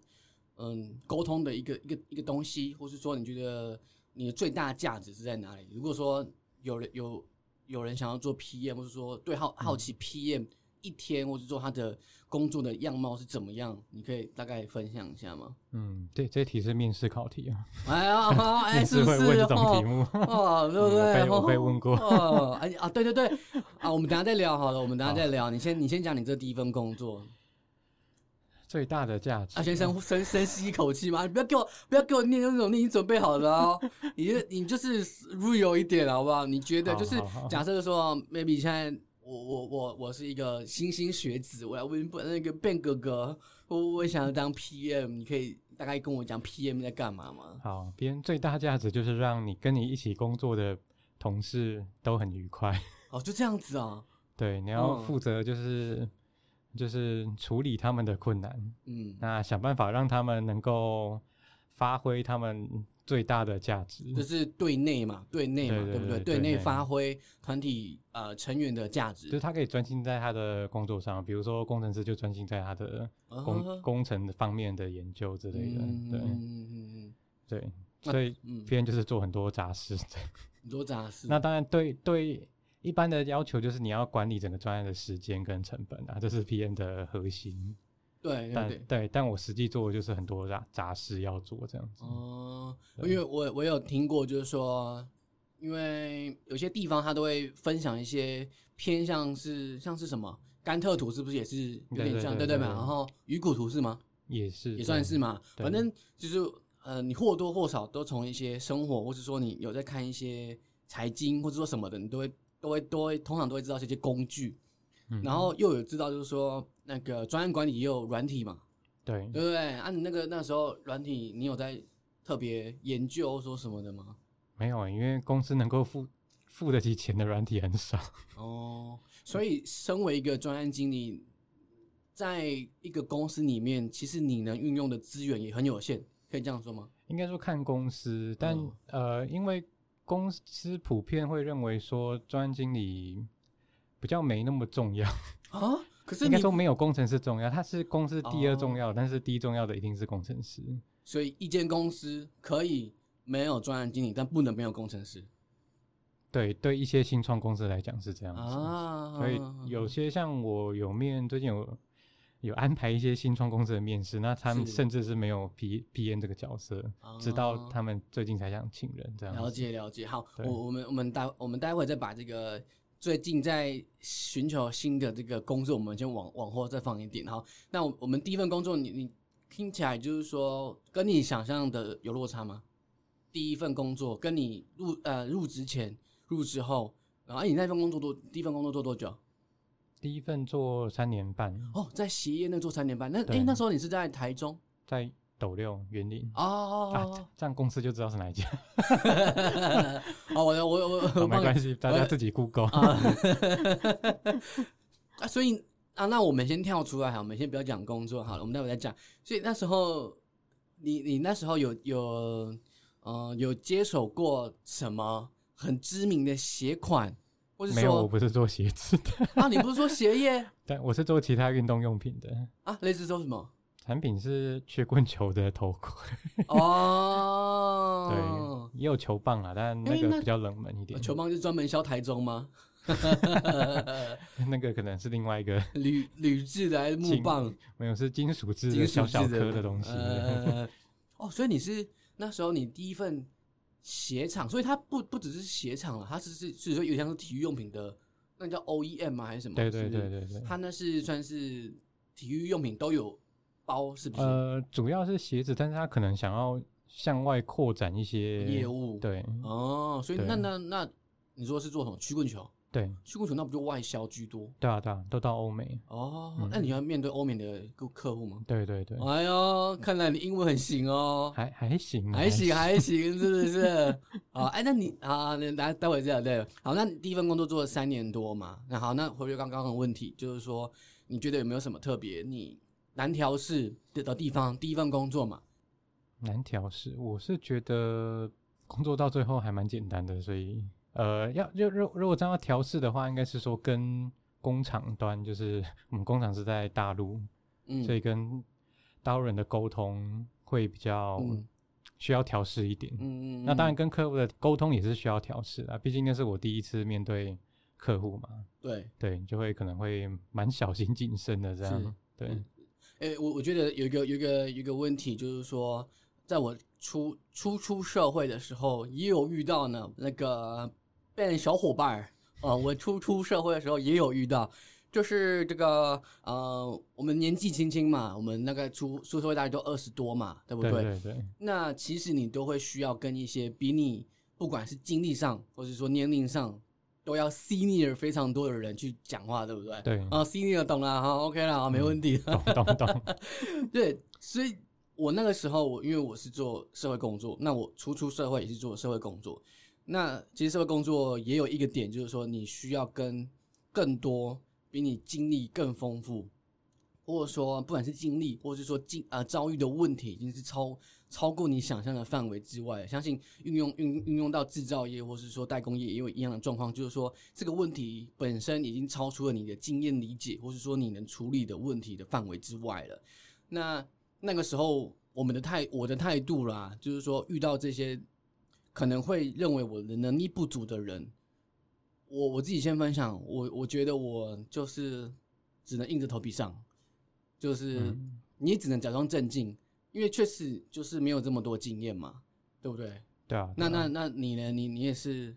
嗯沟通的一个一个一个东西，或是说你觉得你的最大价值是在哪里？如果说有人有有人想要做 PM，或是说对好好奇 PM 一天，或是说他的工作的样貌是怎么样，你可以大概分享一下吗？嗯，对，这题是面试考题啊，哎呀，哎，面试是不是会问这种题哦目。哦，对不对？被我被问过哦，哎啊，对对对，啊，我们等下再聊好了，我们等下再聊。你先你先讲你这第一份工作最大的价值啊，先深深深吸一口气嘛，你不要给我不要给我念那种你已经准备好了哦，你就你就是 real 一点好不好？你觉得就是假设说 maybe 现在我我我我是一个新兴学子，我要问那个 Ben 哥哥，我我想要当 PM，你可以大概跟我讲 PM 在干嘛吗？好，别人最大价值就是让你跟你一起工作的同事都很愉快。哦，就这样子啊，对，你要嗯负责就是、就是处理他们的困难，嗯，那想办法让他们能够发挥他们最大的价值。就是对内嘛，对内嘛，对对对不对？对对内对内发挥团体呃成员的价值就是他可以专心在他的工作上，比如说工程师就专心在他的工、啊工程方面的研究之类的。对嗯嗯嗯嗯对，所以嗯，别人就是做很多杂事。很多杂事。那当然对对，一般的要求就是你要管理整个专案的时间跟成本啊，这是 PM 的核心。对对对。对，但我实际做的就是很多杂杂事要做这样子。哦，因为我我有听过，就是说，因为有些地方他都会分享一些偏向是像是什么甘特图，是不是也是有点像？对对对嘛？然后鱼骨图是吗？也是也算是嘛。反正就是呃，你或多或少都从一些生活，或者说你有在看一些财经，或者说什么的，你都会都会都会通常都会知道这些工具，嗯然后又有知道就是说那个专案管理也有软体嘛，对对不对？啊，你那个那时候软体你有在特别研究说什么的吗？没有，因为公司能够付付得起钱的软体很少。哦，所以身为一个专案经理，在一个公司里面，其实你能运用的资源也很有限，可以这样说吗？应该说看公司，但、嗯呃，因为公司普遍会认为说专案经理比较没那么重要，啊，可是应该说没有工程师重要，他是公司第二哦重要，但是第一重要的一定是工程师。所以一间公司可以没有专案经理，但不能没有工程师。对对，一些新创公司来讲是这样子，啊，所以有些像我有面最近有有安排一些新创公司的面试，那他们甚至是没有 P P N 这个角色，直到啊他们最近才想请人这样。了解了解，好，我我们我们待我们待会再把这个最近在寻求新的这个工作，我们先往往后再放一点。好，那我我们第一份工作你，你听起来就是说跟你想象的有落差吗？第一份工作跟你入呃入职前、入职后，然后、哎你那份工作多第一份工作做多久？第一份做三年半，哦，在鞋业那做三年半，那哎对那时候你是在台中在斗六园林。哦啊，这样公司就知道是哪一家，哦，我我我 我好我帮你没关系，大家自己 Google。啊，啊，所以啊，那我们先跳出来哈，我们先不要讲工作好了，我们待会再讲。所以那时候，你你那时候有有呃有接手过什么很知名的鞋款，没有，我说不是做鞋子的，啊，你不是说鞋业 但我是做其他运动用品的。啊，类似说什么？产品是曲棍球的头盔，哦，对，也有球棒啊，但那个比较冷门一点。球棒是专门销台中吗？那个可能是另外一个，铝铝制的还是木棒？没有是金属制金属的小小制颗的东西。呃，哦，所以你是那时候你第一份鞋厂，所以它不不只是鞋厂了，它是是是说有像是体育用品的，那叫 OEM 吗？还是什么？对对对对对。它那是算是体育用品都有包，是不是？呃，主要是鞋子，但是它可能想要向外扩展一些业务对哦，所以那那那你说是做什么曲棍球？对去库存那不就外销居多？对啊对啊，都到欧美。哦，嗯那你要面对欧美的客客户吗？对对对，哎呦，看来你英文很行哦。还还行，还 行还行，是不是？好，哎，那你啊，那待待会这样对。好，那你第一份工作做了三年多嘛？那好，那回归刚刚的问题，就是说，你觉得有没有什么特别你难调试的的地方？第一份工作嘛，难调试。我是觉得工作到最后还蛮简单的，所以呃，要就如如果真要调试的话，应该是说跟工厂端，就是我们工厂是在大陆，嗯，所以跟大陆人的沟通会比较嗯。需要调试一点。嗯嗯，那当然嗯。跟客户的沟通也是需要调试啊，毕竟那是我第一次面对客户嘛，对，对，就会可能会蛮小心谨慎的这样，对嗯，哎，我我觉得有一个有一个有一个问题，就是说，在我初初出社会的时候，也有遇到呢那个变小伙伴儿，呃，我初出社会的时候也有遇到，就是这个呃，我们年纪轻轻嘛，我们那个出出社会大概都二十多嘛，对不对对对那其实你都会需要跟一些比你不管是经历上，或是说年龄上，都要 senior 非常多的人去讲话，对不对？对，啊，senior 懂了，哈，OK 了，好，没问题。懂懂懂，对，所以我那个时候，我因为我是做社会工作，那我初出社会也是做社会工作。那其实社会工作也有一个点，就是说你需要跟更多比你经历更丰富，或者说不管是经历，或者是说经呃遭遇的问题，已经是超超过你想象的范围之外。相信运用运运用到制造业，或是说代工业，也有一样的状况，就是说这个问题本身已经超出了你的经验理解，或是说你能处理的问题的范围之外了。那那个时候，我们的态我的态度啦，就是说遇到这些可能会认为我的能力不足的人，我我自己先分享，我我觉得我就是只能硬着头皮上，就是嗯你也只能假装镇静，因为确实就是没有这么多经验嘛，对不对？对啊，那啊那那你呢？你你也是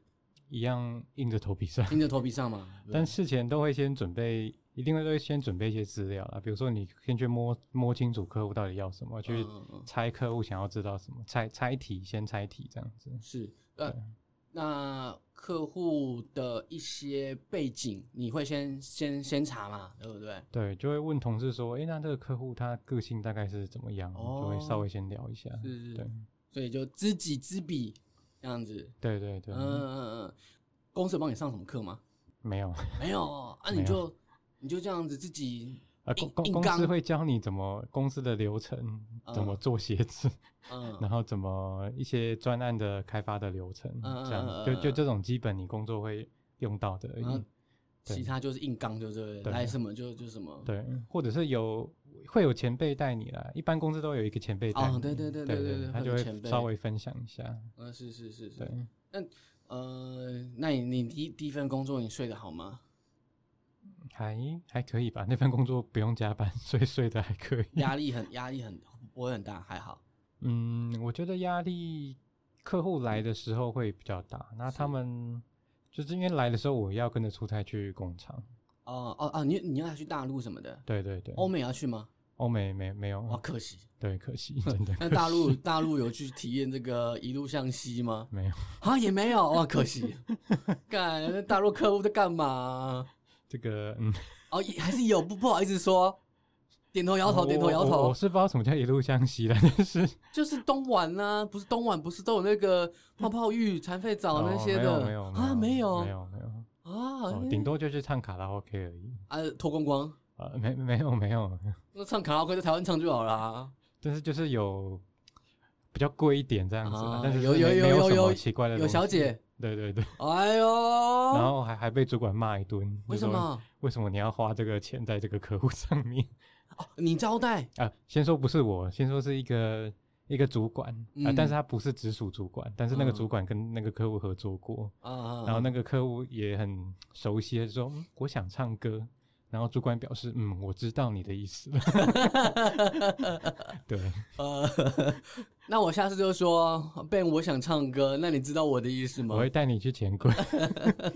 一样硬着头皮上，硬着头皮上嘛？对不对 但事前都会先准备，一定会先准备一些资料啦，比如说你先去摸摸清楚客户到底要什么，去猜客户想要知道什么，猜猜题，先猜题这样子。是呃，那客户的一些背景，你会先先先查嘛，对不对？对，就会问同事说，诶，那这个客户他个性大概是怎么样？就会稍微先聊一下。是是，对所以就知己知彼这样子。对对对，嗯嗯嗯，公司有帮你上什么课吗？没有，没有啊，你就你就这样子自己呃，公公公司会教你怎么公司的流程，怎么嗯做鞋子，嗯然后怎么一些专案的开发的流程，嗯这样嗯就就这种基本你工作会用到的而已。其他就是硬刚，对不对？对来什么就就什么。对，或者是有会有前辈带你啦，一般公司都有一个前辈带你。哦对对对对对他就会稍微分享一下。嗯，是是是是。对，呃，那你你第一第一份工作你睡得好吗？还还可以吧，那份工作不用加班，所以睡得还可以。压力很压力很不会很大，还好。嗯，我觉得压力客户来的时候会比较大，那他们就是因为来的时候我要跟着出差去工厂。哦哦哦，你你要去大陆什么的？对对对，欧美要去吗？欧美没没有，哦，可惜。对，可惜，真的。那大陆大陆有去体验这个一路向西吗？没有，啊也没有，哇，可惜。干，大陆客户在干嘛？这个，嗯，哦，还是有不不好意思说，点头摇头，点头摇头。我是不知道什么叫一路向西了，但是就是东莞呢，不是东莞，不是都有那个泡泡浴、残废澡那些的？没有，啊，没有，没有，没有啊，顶多就是唱卡拉 OK 而已。啊，脱光光。啊，没没有没有，那唱卡拉 OK 在台湾唱就好了。但是就是有比较贵一点这样子，但是有有有有有奇怪的有小姐，对对对，哎呦，然后还还被主管骂一顿，为什么？为什么你要花这个钱在这个客户上面？哦，你招待啊？先说不是我，先说是一个一个主管啊，但是他不是直属主管，但是那个主管跟那个客户合作过啊，然后那个客户也很熟悉，说我想唱歌。然后主管表示：“嗯，我知道你的意思。”对，呃，那我下次就说，Ben，我想唱歌，那你知道我的意思吗？我会带你去钱柜。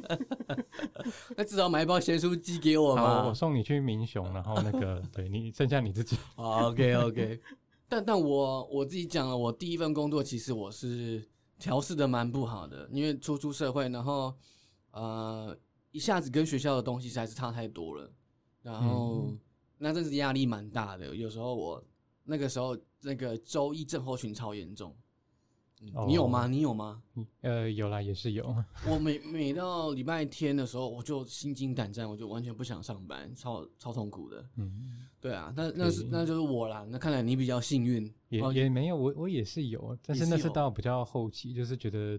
那至少买一包咸酥鸡给我嘛。我送你去民雄，然后那个，对你剩下你自己。OK，OK。但但我我自己讲了，我第一份工作其实我是调试的蛮不好的，因为初出社会，然后呃，一下子跟学校的东西实在是差太多了。然后，那真是压力蛮大的。有时候我那个时候那个周一症候群超严重，你有吗？你有吗？呃，有啦，也是有。我每每到礼拜天的时候，我就心惊胆战，我就完全不想上班，超超痛苦的。嗯，对啊，那那是那就是我啦。那看来你比较幸运，也也没有我我也是有，但是那是到比较后期，就是觉得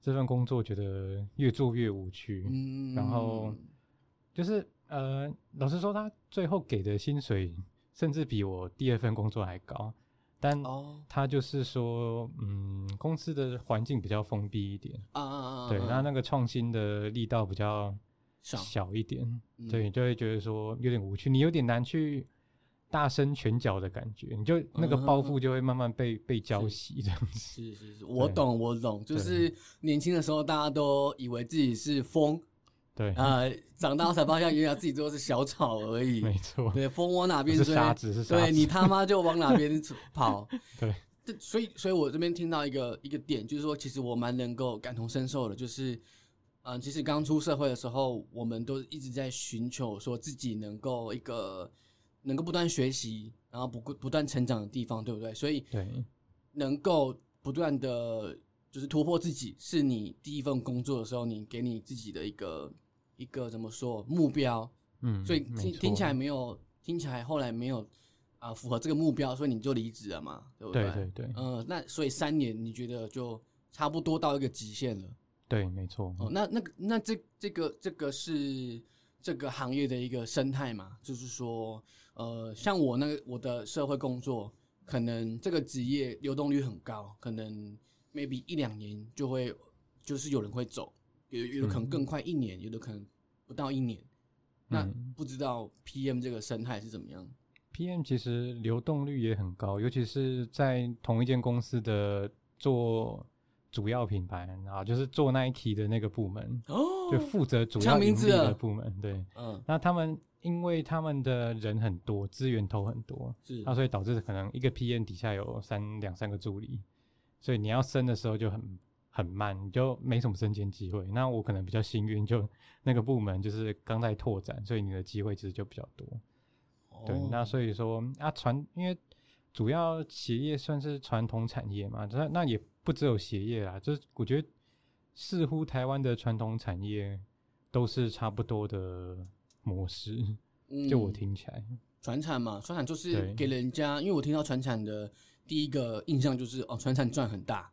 这份工作觉得越做越无趣，嗯，然后就是。呃，老实说，他最后给的薪水甚至比我第二份工作还高，但他就是说，嗯，公司的环境比较封闭一点啊啊啊，对，那那个创新的力道比较小一点，对，就会觉得说有点无趣，你有点难去大伸拳脚的感觉，你就那个包袱就会慢慢被被浇熄这样子。是是是，我懂我懂，就是年轻的时候大家都以为自己是风。对啊，长大才发现原来自己做的是小草而已。没错，对，风往哪边吹，沙子是对你他妈就往哪边跑。对，这所以，所以我这边听到一个一个点，就是说，其实我蛮能够感同身受的。就是，嗯，其实刚出社会的时候，我们都一直在寻求说自己能够一个能够不断学习，然后不不断成长的地方，对不对？所以，对，能够不断的就是突破自己，是你第一份工作的时候，你给你自己的一个。一个怎么说目标？嗯，所以听听起来没有，听起来后来没有啊，符合这个目标，所以你就离职了嘛，对不对？对对对。嗯，那所以三年你觉得就差不多到一个极限了？对，没错。哦，那那那这这个这个是这个行业的一个生态嘛？就是说，呃，像我那个我的社会工作，可能这个职业流动率很高，可能 maybe 一两年就会就是有人会走。有有的可能更快一年，有的可能不到一年。那不知道 PM 这个生态是怎么样？PM 其实流动率也很高，尤其是在同一间公司的做主要品牌啊，就是做 Nike 的那个部门，就负责主要盈利的部门。对，嗯，那他们因为他们的人很多，资源投很多，是，那所以导致可能一个 PM 底下有三两三个助理，所以你要升的时候就很。很慢，你就没什么升迁机会。那我可能比较幸运，就 那个部门就是刚在拓展，所以你的机会其实就比较多。对，那所以说啊，传因为主要鞋业算是传统产业嘛，那那也不只有鞋业啦，就是我觉得似乎台湾的传统产业都是差不多的模式。就我听起来，传产嘛，传产就是给人家，因为我听到传产的第一个印象就是哦，传产赚很大。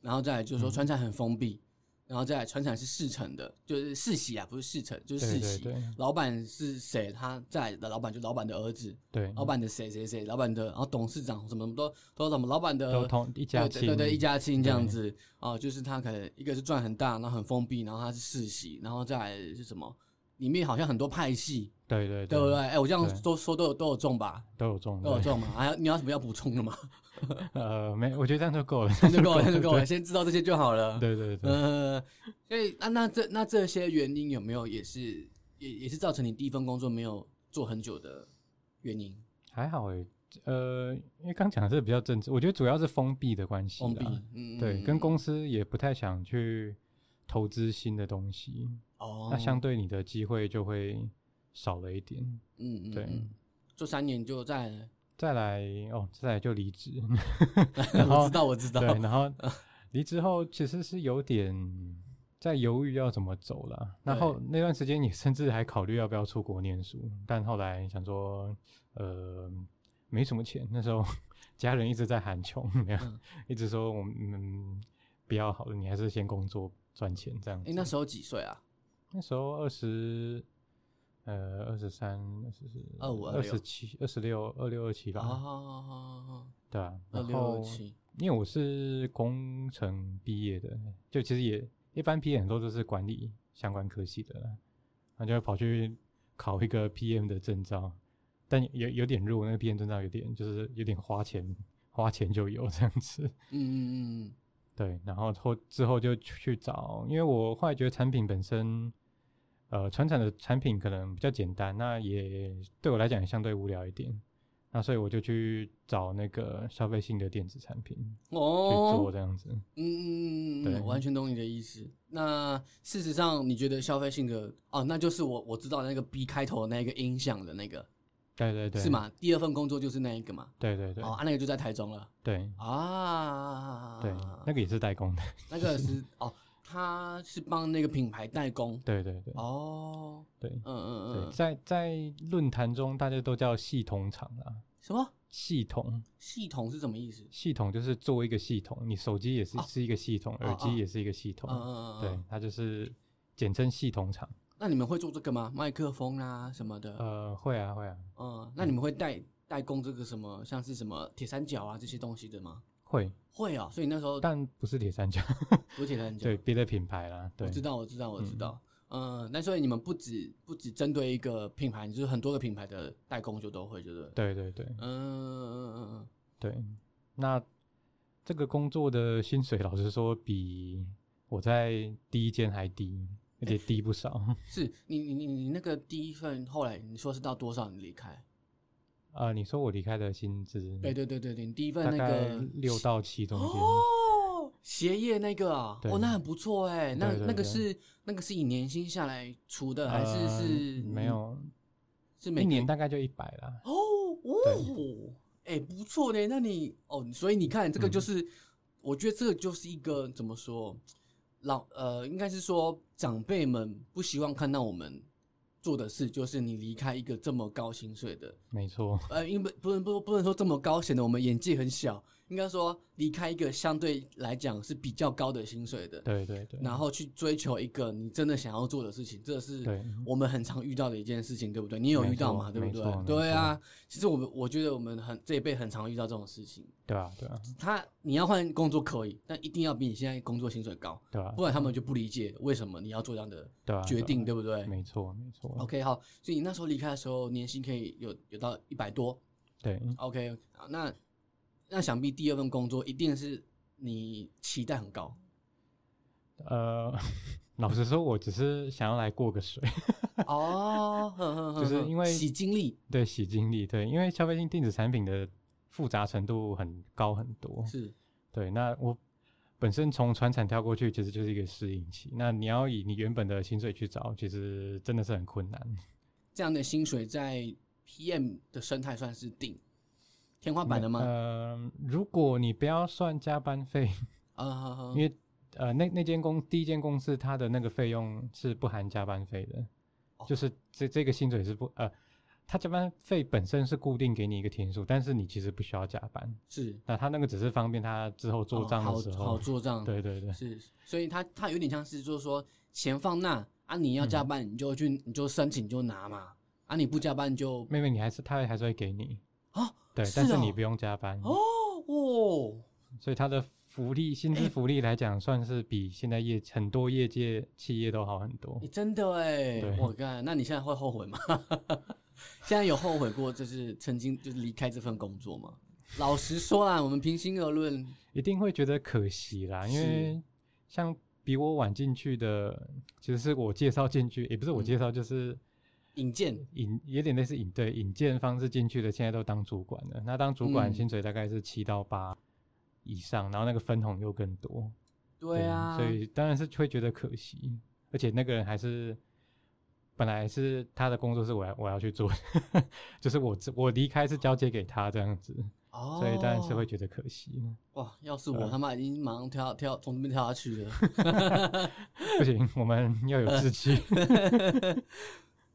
然后再来就是说，川菜很封闭，然后再来川产是世成的，就是世袭啊，不是世成，就是世袭。对对对老板是谁？他在的老板就老板的儿子，对，老板的谁谁谁，老板的，然后董事长什么什么都都什么，老板的都同一家亲，对对对，一家亲这样子哦，就是他可能一个是赚很大，然后很封闭，然后他是世袭，然后再来是什么？里面好像很多派系，对对对。不对？哎，我这样对。都说都有都有中吧，都有中，都有对。中嘛？还有你要什么要补充的吗？呃，没，我觉得这样就够了，那就够了，那就够了，先知道这些就好了。对对对，呃，所以那那这那这些原因有没有也是也也是造成你第一份工作没有做很久的原因？还好诶，呃，因为刚讲的是比较政治，我觉得主要是封闭的关系，封闭，嗯，对，嗯。跟公司也不太想去投资新的东西，哦，那相对你的机会就会少了一点。嗯嗯对嗯做三年就在，再来哦，再来就离职，我知道我知道，对，然后离职后其实是有点在犹豫要怎么走了。然后那段时间你甚至还考虑要不要出国念书，但后来想说，呃，没什么钱，那时候 家人一直在喊穷，没有，嗯一直说我们、嗯、不要好了，你还是先工作赚钱这样子。哎，那时候几岁啊？那时候二十。呃，二十三、二十四、二五二十七、二十六、二六、二七吧，啊，对啊。二六二七，因为我是工程毕业的，就其实也一般 PM 很多都是管理相关科系的啦，然后就会跑去考一个 PM 的证照，但有有点弱，那个 PM 证照有点就是有点花钱，花钱就有这样子。嗯嗯嗯对，然后后之后就去找，因为我后来觉得产品本身，呃，传产的产品可能比较简单，那也对我来讲也相对无聊一点，那所以我就去找那个消费性的电子产品哦，去做哦，这样子。嗯嗯嗯对嗯，完全懂你的意思。那事实上，你觉得消费性的哦，那就是我我知道那个 B 开头的那个音响的那个对对对，是？吗？第二份工作就是那一个嘛？对对对、哦，啊，那个就在台中了对啊。对，那个也是代工的。那个是 哦，他是帮那个品牌代工。对对对哦，对嗯嗯对，嗯，在在论坛中大家都叫系统厂啊。什么系统系统是什么意思？系统就是作为一个系统，你手机也是、哦是一个系统，耳机也是一个系统。嗯嗯嗯，对嗯。，它就是简称系统厂。那你们会做这个吗？麦克风啊什么的？呃，会啊会啊嗯，那你们会代代工这个什么，像是什么铁三角啊这些东西的吗？会，会啊，所以那时候但不是铁三角，不是铁三角，对别的品牌啦。对我知道，我知道，我知道。嗯，那所以你们不止不止针对一个品牌，就是很多个品牌的代工就都会，就是，对对对嗯嗯嗯嗯对。那这个工作的薪水，老实说，比我在第一间还低，而且低不少。嗯，是你你你你那个第一份，后来你说是到多少你离开？呃，你说我离开的薪资，对对对对对，你第一份那个六到七中间。哦，鞋业那个啊，哦，那很不错哎，那那个是那个是以年薪下来除的，还是呃是没有，是每一年大概就一百啦。哦哦，哎、不错呢。那你哦，所以你看，这个就是，我觉得这个就是一个怎么说，老呃，应该是说长辈们不希望看到我们做的事，就是你离开一个这么高薪水的，没错，呃，因为不能不不能说这么高，显得我们眼界很小，应该说离开一个相对来讲是比较高的薪水的，对对对，然后去追求一个你真的想要做的事情，这是我们很常遇到的一件事情，对不对？你有遇到错吗？对不对？对啊，其实我们我觉得我们很这一辈很常遇到这种事情。对啊对啊他你要换工作可以，但一定要比你现在工作薪水高，对啊不然他们就不理解为什么你要做这样的决定，对对不对啊没错没错，？OK，好，所以你那时候离开的时候，年薪可以有有到一百多。对 OK，好那那想必第二份工作一定是你期待很高。呃，老实说，我只是想要来过个水，哦，呵呵呵呵就是因为洗精力对洗精力，对，因为消费性电子产品的复杂程度很高很多，是对，那我本身从船产跳过去，其实就是一个适应期。那你要以你原本的薪水去找，其实真的是很困难。这样的薪水在 PM 的生态算是顶天花板了吗？呃，如果你不要算加班费，因为呃那那间公第一间公司它的那个费用是不含加班费的，哦。就是这这个薪水是不呃他加班费本身是固定给你一个天数，但是你其实不需要加班。是。那他那个只是方便他之后做账的时候，哦好好做账，对对对。是，所以他他有点像是就是说钱放那啊，你要加嗯班你就去你就申请你就拿嘛，啊你不加班就妹妹你还是他还是会给你，啊对，但是你不用加班，哦哦所以他的福利薪资福利来讲，算是比现在业很多业界企业都好很多诶。真的哎，我看那你现在会后悔吗？现在有后悔过就是曾经就是离开这份工作吗？老实说啦，我们平心而论，一定会觉得可惜啦，因为像比我晚进去的，其实是我介绍进去，也不是我嗯介绍，就是引荐引有点类似引对引荐方式进去的，现在都当主管了。那当主管嗯薪水大概是七到八以上，然后那个分红又更多。对啊，所以当然是会觉得可惜，而且那个人还是本来是他的工作是我要我要去做的，就是我我离开是交接给他这样子，哦，所以当然是会觉得可惜。哇，要是我对他妈已经马上跳跳从这边跳下去了。不行，我们要有志气。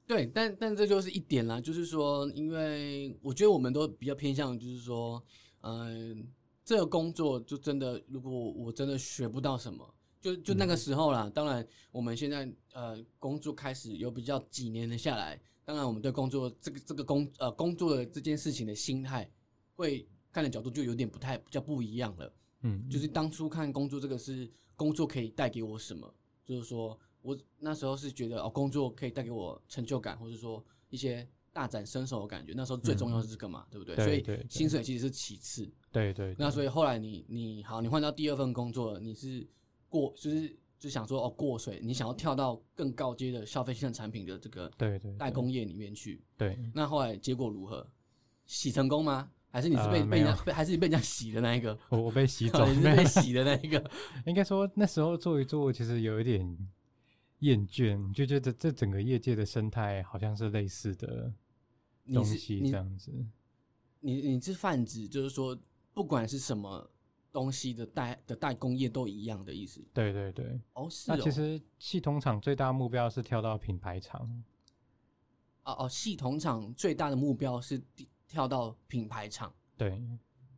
对，但但这就是一点啦，就是说，因为我觉得我们都比较偏向，就是说，嗯、这个工作就真的，如果我真的学不到什么，就就那个时候啦。当然，我们现在呃工作开始有比较几年的下来，当然我们对工作这个这个工呃工作的这件事情的心态，会看的角度就有点不太比较不一样了。嗯，就是当初看工作这个是工作可以带给我什么，就是说我那时候是觉得哦，工作可以带给我成就感，或者说一些大展身手的感觉。那时候最重要的是这个嘛，对不对？所以薪水其实是其次。对对，那所以后来你你好，你换到第二份工作了，你是过就是就想说哦过水，你想要跳到更高阶的消费性产品的这个对对代工业里面去。对，那后来结果如何？洗成功吗？还是你是被、呃被人家被还是你被人家洗的那一个？我我被洗走你，是被洗的那一个？应该说那时候做一做，其实有一点厌倦，你就觉得这整个业界的生态好像是类似的东西你这样子。你你是泛指，就是说不管是什么东西的代的代工业都一样的意思。对对对，哦，是哦，那其实系统厂最大目标是跳到品牌厂。哦哦，系统厂最大的目标是跳到品牌厂。对，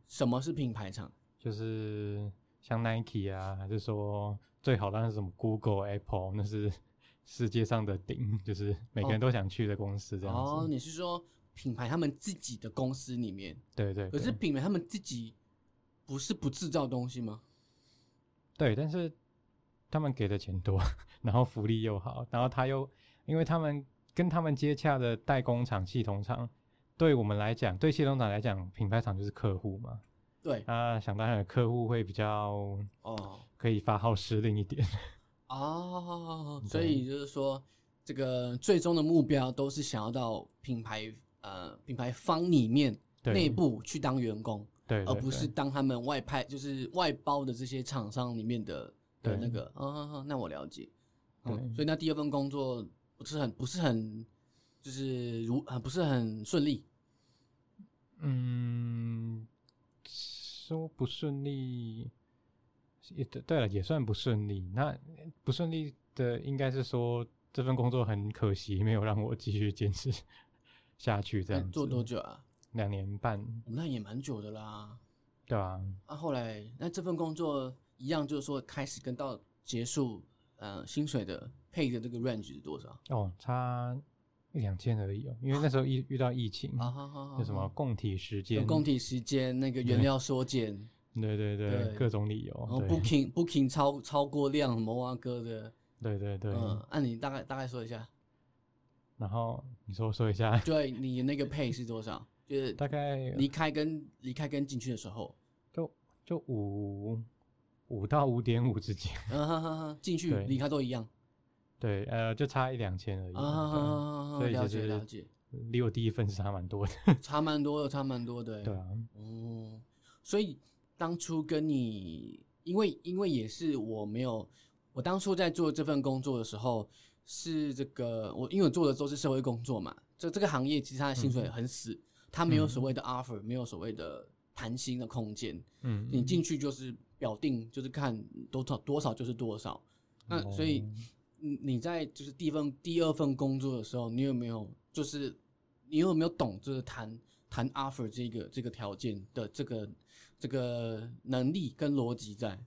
什么是品牌厂？就是像 Nike 啊，还是说最好当然是什么 Google、Apple，那是 世界上的顶，就是每个人都想去的公司这样子。哦，你是说品牌他们自己的公司里面，对对对可是品牌他们自己不是不制造东西吗？对，但是他们给的钱多，然后福利又好，然后他又因为他们跟他们接洽的代工厂、系统厂，对我们来讲，对系统厂来讲，品牌厂就是客户嘛。对，啊，想当然客户会比较哦可以发号施令一点。哦，所以就是说，这个最终的目标都是想要到品牌呃品牌方里面对内部去当员工，而不是当他们外派就是外包的这些厂商里面的的那个。哦那我了解。所以那第二份工作不是很不是很就是如很不是很顺利。嗯，说不顺利，也对对了，也算不顺利。那不顺利的应该是说这份工作很可惜，没有让我继续坚持 下去。这样子做多久啊？两年半，那也蛮久的啦。对吧、啊，后来那这份工作一样，就是说开始跟到结束，呃，薪水的配的这个 range 是多少？哦，差一两千而已哦，因为那时候遇遇到疫情，啊，有什么供体时间有，供体时间，那个原料缩减，对对对，对。各种理由然，后对。booking booking 超超过量，摩阿哥的，对对对。嗯，按、你大概大概说一下，然后你说说一下，对你那个配是多少？就是大概离开跟离开跟进去的时候，就就五五到五点五之间，嗯哈哈哈，进去对。离开都一样，对，呃，就差一两千而已，啊哈哈所以了解了解，对离我第一份是差蛮多的，差蛮多的，差蛮多的，对啊，哦，所以当初跟你，因为因为也是我没有，我当初在做这份工作的时候，是这个我因为我做的都是社会工作嘛，这这个行业其实它的薪水很死，它没有所谓的 offer，、没有所谓的谈薪的空间，嗯，你进去就是表定，就是看多少多少就是多少。那哦所以你你在就是第一份第二份工作的时候，你有没有就是你有没有懂就是谈谈 offer 这个这个条件的这个这个能力跟逻辑在？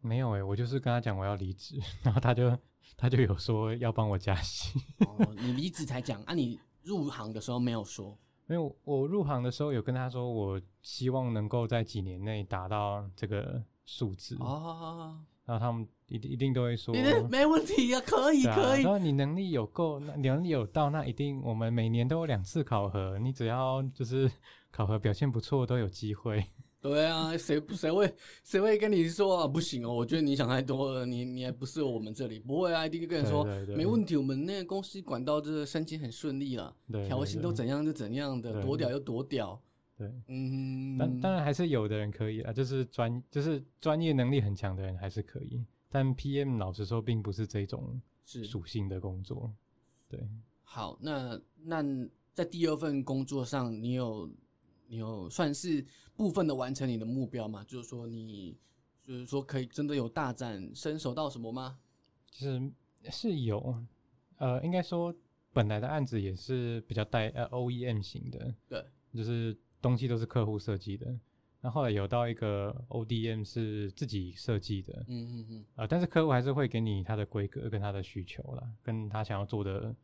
没有诶、我就是跟他讲我要离职，然后他就他就有说要帮我加薪，哦，你离职才讲啊，你入行的时候没有说。没有我我入行的时候有跟他说，我希望能够在几年内达到这个数字，哦，然后他们一定一定都会说，没问题啊，可以啊可以然。后你能力有够，那能力有到，那一定我们每年都有两次考核，你只要就是考核表现不错，都有机会。对啊，谁不谁会谁会跟你说啊？不行哦，我觉得你想太多了，你你还不适合我们这里。不会啊，一定跟你说没问题，我们那个公司管道这个申请很顺利了，对，调薪都怎样就怎样的，对多屌就多屌。对。嗯，但当然还是有的人可以啊，就是专就是专业能力很强的人还是可以，但 PM 老实说并不是这种是属性的工作。对，好。那那在第二份工作上，你有你有算是部分的完成你的目标吗？就是说你就是说可以真的有大展身手到什么吗？其实是有，呃，应该说本来的案子也是比较带呃 OEM 型的，对，就是东西都是客户设计的。那后来有到一个 ODM 是自己设计的，嗯嗯嗯，呃，但是客户还是会给你他的规格跟他的需求啦，跟他想要做的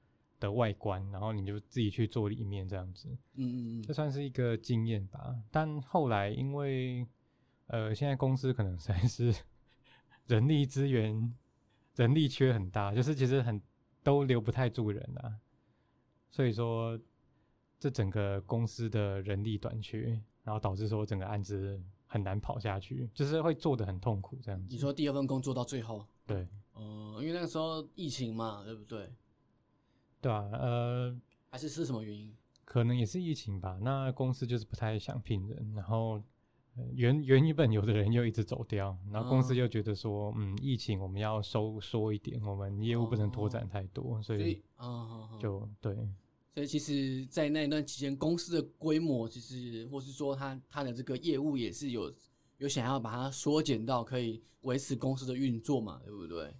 的外观，然后你就自己去做里面这样子，嗯嗯嗯，这算是一个经验吧。但后来因为呃现在公司可能实在是 人力资源人力缺很大，就是其实很都留不太住人啊，所以说这整个公司的人力短缺，然后导致说整个案子很难跑下去，就是会做的很痛苦这样子。你说第二份工作到最后，对哦、因为那个时候疫情嘛，对不对？对啊，呃，还是是什么原因？可能也是疫情吧。那公司就是不太想聘人，然后、呃原原本有的人又一直走掉，然后公司哦又觉得说，嗯，疫情我们要收缩一点，我们业务不能拓展太多，所以所以，嗯嗯嗯，就对所以其实，在那一段期间，公司的规模其实，或是说它它的这个业务也是有有想要把它缩减到可以维持公司的运作嘛，对不对？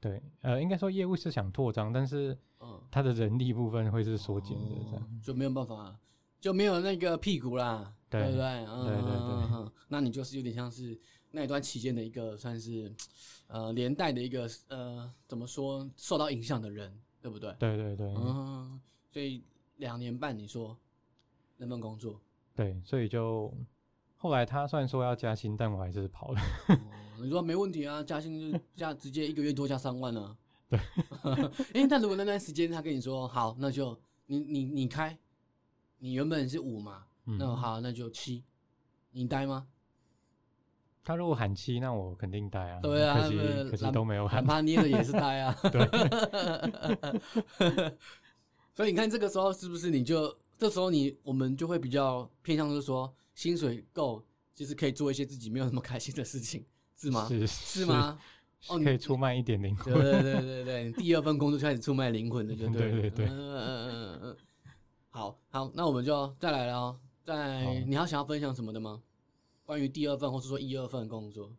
对，呃，应该说业务是想扩张，但是嗯，它的人力部分会是缩减的这样。哦就没有办法，就没有那个屁股啦，对不对？嗯对对对那你就是有点像是那一段期间的一个算是呃连带的一个呃怎么说受到影响的人，对不对？对对对、嗯，所以两年半，你说那份工作，对，所以就后来他虽然说要加薪，但我还是跑了。哦、你说没问题啊，加薪就 加直接一个月多加三万啊。对，哎、但如果那段时间他跟你说好，那就你你你开，你原本是五嘛，嗯那好那就七，你待吗？他如果喊七，那我肯定呆啊。对啊可惜可惜都没有喊喊。怕捏的也是呆啊。对。所以你看，这个时候是不是你就这时候你我们就会比较偏向，就是说薪水够，其实可以做一些自己没有那么开心的事情，是吗？是是？吗？哦你可以出卖一点灵魂。对对对对对，你第二份工作就开始出卖灵魂了，就对了 对对嗯嗯嗯嗯嗯。好好，那我们就再来了哦。在你还想要分享什么的吗？关于第二份或是说一二份工作？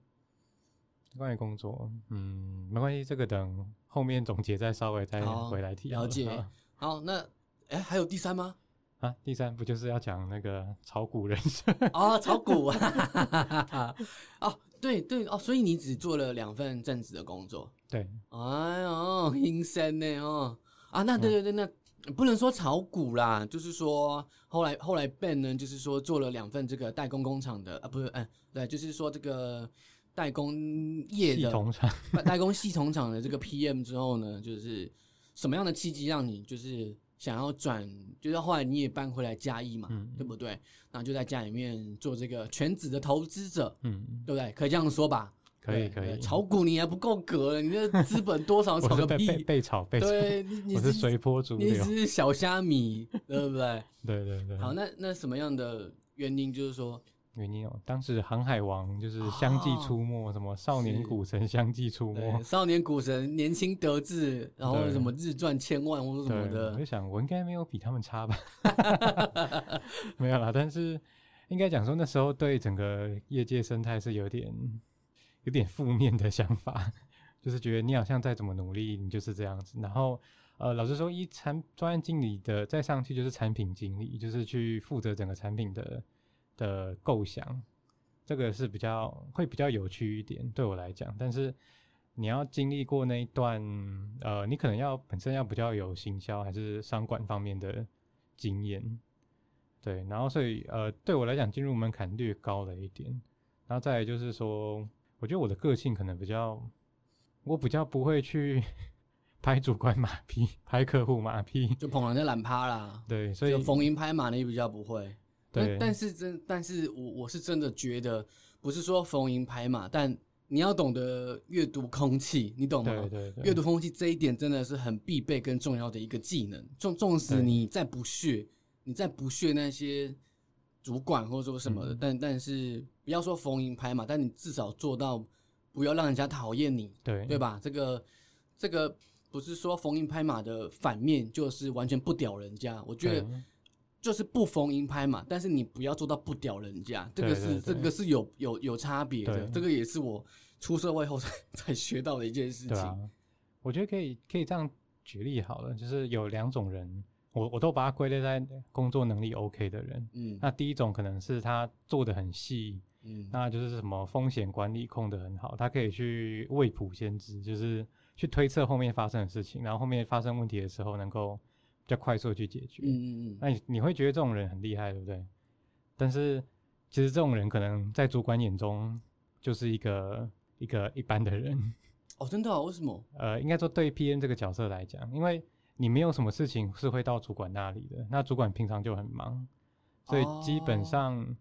关于工作，嗯，没关系，这个等后面总结再稍微再回来提了。解 啊好，那哎还有第三吗？啊，第三不就是要讲那个炒股人生？哦，炒股啊！哦，对对哦，所以你只做了两份正职的工作。对，哎呦，阴森呢哦。啊，那对对对，那不能说炒股啦，就是说后来后来 Ben 呢，就是说做了两份这个代工工厂的啊，不是，嗯，对，就是说这个代工业系的统厂。代代工系统厂的这个 PM 之后呢，就是什么样的契机让你就是想要转，就是后来你也搬回来嘉义嘛，嗯对不对？然后就在家里面做这个全职的投资者，嗯，对不对？可以这样说吧？可以可以。炒股你还不够格了，你这资本多少炒 我是个屁？被被被炒被炒，对，你 是随波逐你流。你是小虾米，对不对？对对对。好，那那什么样的原因就是说，原因哦，当时航海王就是相继出没，什么少年是。股神相继出对没，少年股神年轻得志，然后什么日赚千万或者什么的，我就，想我应该没有比他们差吧，没有啦，但是应该讲说那时候对整个业界生态是有点有点负面的想法，就是觉得你好像再怎么努力，你就是这样子。然后呃，老实说，一产专案经理的再上去就是产品经理，就是去负责整个产品的的构想，这个是比较会比较有趣一点，对我来讲。但是你要经历过那一段，呃，你可能要本身要比较有行销还是商管方面的经验，对，然后所以呃，对我来讲进入门槛略高了一点。然后再来就是说，我觉得我的个性可能比较，我比较不会去。拍主观马屁，拍客户马屁，就捧人家懒趴啦。对，所以逢迎拍马你比较不会。对，但是真，但是我我是真的觉得，不是说逢迎拍马，但你要懂得阅读空气，你懂吗？对对对。阅读空气这一点真的是很必备跟重要的一个技能。纵纵使你再不屑，你再不屑那些主管或者说什么的，但但是不要说逢迎拍马，但你至少做到不要让人家讨厌你，对对吧？这个这个。不是说逢迎拍马的反面就是完全不屌人家，我觉得就是不逢迎拍嘛，但是你不要做到不屌人家，这个是这个是有有有差别的，这个也是我出社会后才才学到的一件事情。我觉得可以可以这样举例好了，就是有两种人，我我都把它归类在工作能力 OK 的人。嗯，那第一种可能是他做的很细，嗯，那就是什么风险管理控的很好，他可以去未卜先知，就是。去推测后面发生的事情，然后后面发生问题的时候能够比较快速去解决。嗯嗯嗯。那你你会觉得这种人很厉害，对不对？但是其实这种人可能在主管眼中就是一个一个一般的人。哦，真的？为什么？呃，应该说对 P N 这个角色来讲，因为你没有什么事情是会到主管那里的，那主管平常就很忙，所以基本上，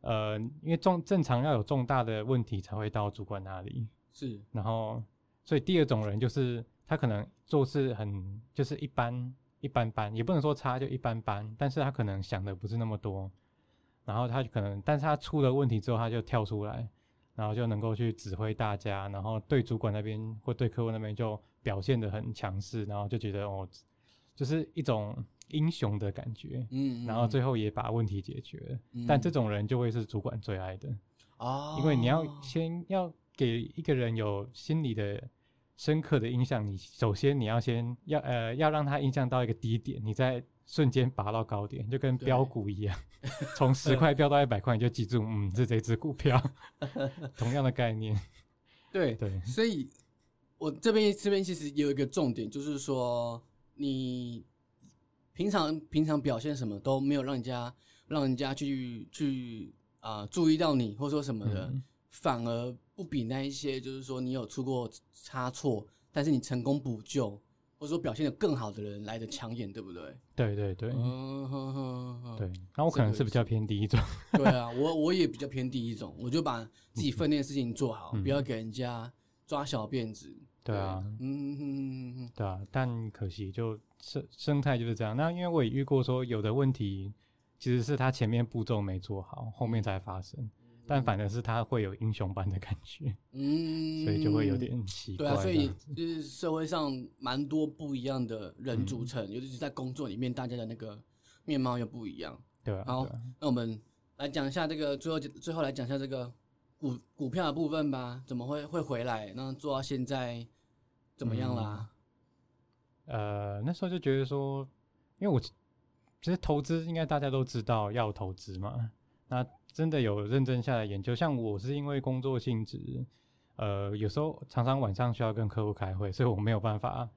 呃，因为重正常要有重大的问题才会到主管那里。是。然后。所以第二种人就是他可能做事很就是一般一般般，也不能说差就一般般，但是他可能想的不是那么多，然后他可能，但是他出了问题之后他就跳出来，然后就能够去指挥大家，然后对主管那边或对客户那边就表现的很强势，然后就觉得哦，就是一种英雄的感觉，嗯，然后最后也把问题解决了，但这种人就会是主管最爱的哦，因为你要先要给一个人有心理的。深刻的印象，你首先你要先要呃要让他印象到一个低点，你再瞬间拔到高点，就跟标股一样，从十块飙到一百块，你就记住，嗯，是这只股票，同样的概念。对对，所以我这边这边其实有一个重点，就是说你平常平常表现什么都没有让人家让人家去去啊注意到你，或者说什么的。反而不比那一些，就是说你有出过差错，但是你成功补救，或者说表现的更好的人来的抢眼，对不对？对对对，嗯哼哼，对。那我可能是比较偏第一种。对啊，我我也比较偏第一种，我就把自己分内的事情做好，不要给人家抓小辫子。对啊，嗯哼哼哼，对啊。但可惜就生生态就是这样。那因为我也遇过说有的问题，其实是他前面步骤没做好，后面才发生。但反而是他会有英雄般的感觉，嗯，所以就会有点奇怪。对啊，所以就是社会上蛮多不一样的人组成，尤其是在工作里面，大家的那个面貌又不一样。对啊。好，那我们来讲一下这个最后最后来讲一下这个股股票的部分吧。怎么会会回来？那做到现在怎么样啦？呃，那时候就觉得说，因为我其实投资应该大家都知道要投资嘛，那。真的有认真下来研究，像我是因为工作性质，呃，有时候常常晚上需要跟客户开会，所以我没有办法，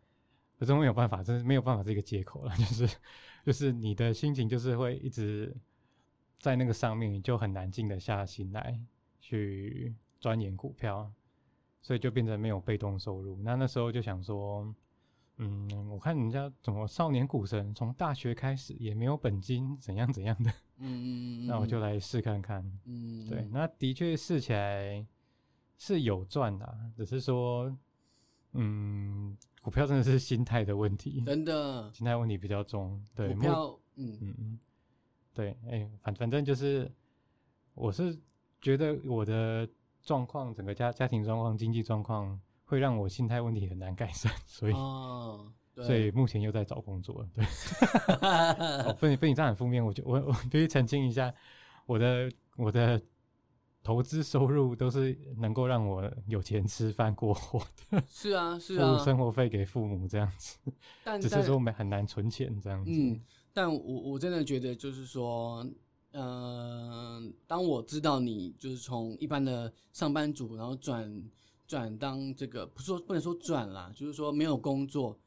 可是没有办法，真是没有办法这个借口了，就是就是你的心情就是会一直在那个上面，你就很难静得下心来去钻研股票，所以就变成没有被动收入。那那时候就想说。嗯，我看人家怎么少年股神从大学开始也没有本金，怎样怎样的。嗯嗯嗯。那我就来试看看。嗯。对，那的确试起来是有赚的，只是说，嗯，股票真的是心态的问题。真的。心态问题比较重。对。股票，嗯嗯嗯。对，哎，反反正就是，我是觉得我的状况，整个家家庭状况、经济状况。会让我心态问题很难改善，所以，所以目前又在找工作。对，被你被你这样很负面，我就我我必须澄清一下，我的我的投资收入都是能够让我有钱吃饭过活的，是啊，是付啊，生活费给父母这样子，但只是说没很难存钱这样子。嗯，但我我真的觉得就是说，嗯、当我知道你就是从一般的上班族，然后转转当这个，不是说不能说转啦，就是说没有工作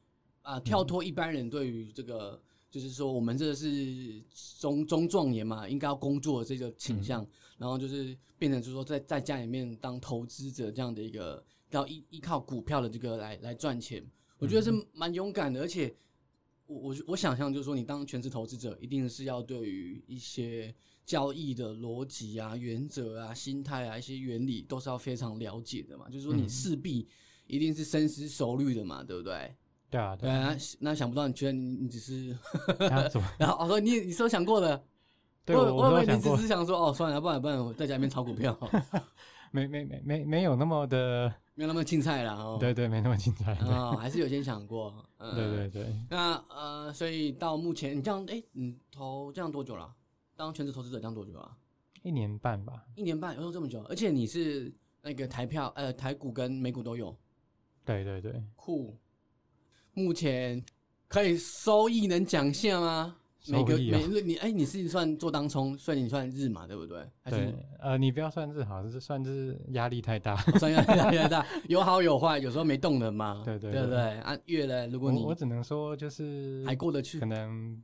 啊、跳脱一般人对于这个，就是说我们这是中中壮年嘛，应该要工作的这个倾向，然后就是变成就是说在在家里面当投资者这样的一个，要依依靠股票的这个来来赚钱，我觉得是蛮勇敢的，而且。我我我想象就是说，你当全职投资者，一定是要对于一些交易的逻辑啊、原则啊、心态啊、一些原理，都是要非常了解的嘛。就是说，你嗯势必一定是深思熟虑的嘛，对不对？对啊，对对啊，啊，那那想不到，你觉得你你只是？然后我说你你是有想过的，对，我我我以为你只是想说，哦，算了，不然不然我在家里面炒股票，没没没没没有那么的，没有那么青菜啦。哦。对对，没那么精彩。对啊、还是有先想过。嗯、对对对，那呃，所以到目前你这样，哎、你投这样多久了？当全职投资者当多久啊？一年半吧。一年半，有这么久，而且你是那个台票，呃，台股跟美股都有，对对对，酷。目前可以收益能讲一下吗？每个每日你哎、你是算做当冲，所以你算日嘛，对不对？还是对，呃，你不要算日好，是算是压力太大。算压力太大？有好有坏，有时候没动能嘛，对对对不对对？啊，月了，如果你我我只能说就是还过得去可能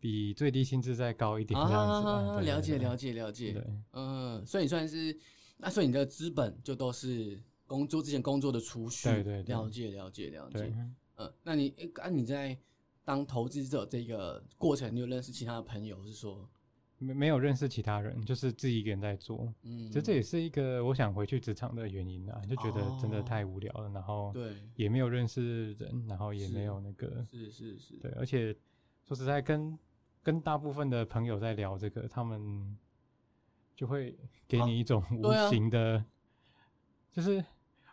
比最低薪资再高一点这样子。了解了解了解，对，嗯，所以你算是，那所以你的资本就都是工作之前工作的储蓄，对对对了解了解了解，嗯，那你诶啊你在当投资者这个过程，你有认识其他的朋友？是说，没没有认识其他人，就是自己一个人在做。嗯，其实这也是一个我想回去职场的原因啊，就觉得真的哦太无聊了，然后对，也没有认识人，然后也没有那个是是是，对，而且说实在跟跟大部分的朋友在聊这个，他们就会给啊你一种无形的，就是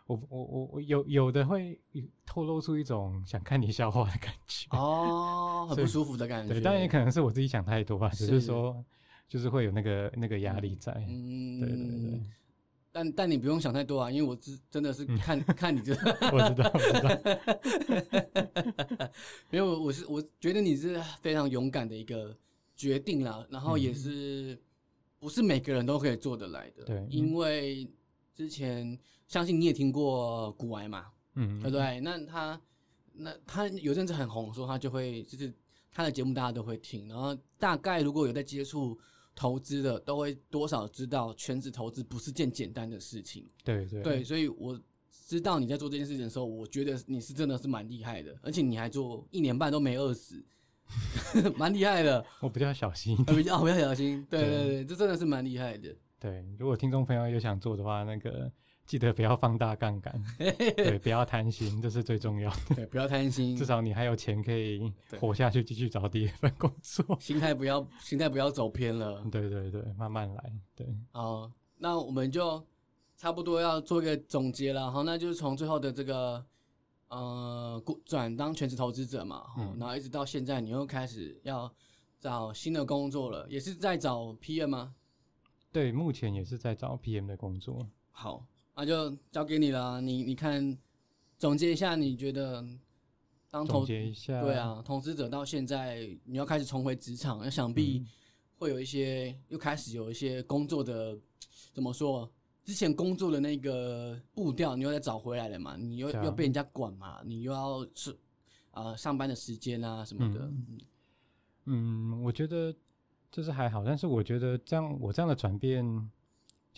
我我我我有有的会透露出一种想看你笑话的感觉，哦，很不舒服的感觉，对，当然也可能是我自己想太多吧，只是是。说就是会有那个那个压力在，嗯，对对对，但但你不用想太多啊，因为我真真的是看、看你这，我知道我知道，没有，我是我觉得你是非常勇敢的一个决定啦，然后嗯。也是、不是每个人都可以做得来的，对因为之前相信你也听过古癌嘛，嗯对不对？那他那他有阵子很红，说他就会就是他的节目大家都会听，然后大概如果有在接触投资的，都会多少知道全职投资不是件简单的事情。对对对，所以我知道你在做这件事情的时候，我觉得你是真的是蛮厉害的，而且你还做一年半都没饿死，蛮厉害的。我比较小心 比较不要小心，对对对对，这真的是蛮厉害的。对，如果听众朋友有想做的话，那个记得不要放大杠杆，对，不要贪心，这是最重要的。对，不要贪心至，少你还有钱可以活下去，继续找第一份工作。心态不要心态不要走偏了。对对对，慢慢来。对，好，那我们就差不多要做一个总结了。好，那就是从最后的这个呃股转当全职投资者嘛，嗯嗯，然后一直到现在，你又开始要找新的工作了，也是在找 PM 吗？对，目前也是在找 PM 的工作。好，那就交给你了。你你看，总结一下，你觉得当投总结一下，对，啊，投资者到现在你要开始重回职场，那想必嗯会有一些又开始有一些工作的怎么说？之前工作的那个步调，你又再找回来了嘛？你又对啊要被人家管嘛？你又要是啊、上班的时间啊什么的，嗯嗯，我觉得就是还好，但是我觉得这样我这样的转变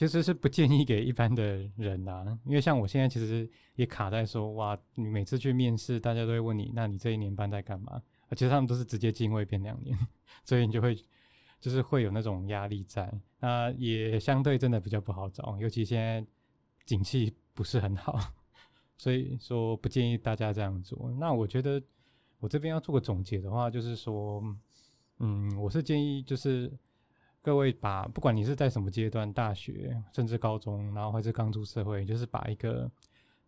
其实是不建议给一般的人啊，因为像我现在其实也卡在说，哇，你每次去面试，大家都会问你，那你这一年半在干嘛？而且他们都是直接进位变两年，所以你就会就是会有那种压力在，那也相对真的比较不好找，尤其现在景气不是很好，所以说不建议大家这样做。那我觉得我这边要做个总结的话，就是说，嗯，我是建议就是各位把不管你是在什么阶段，大学甚至高中，然后还是刚出社会，就是把一个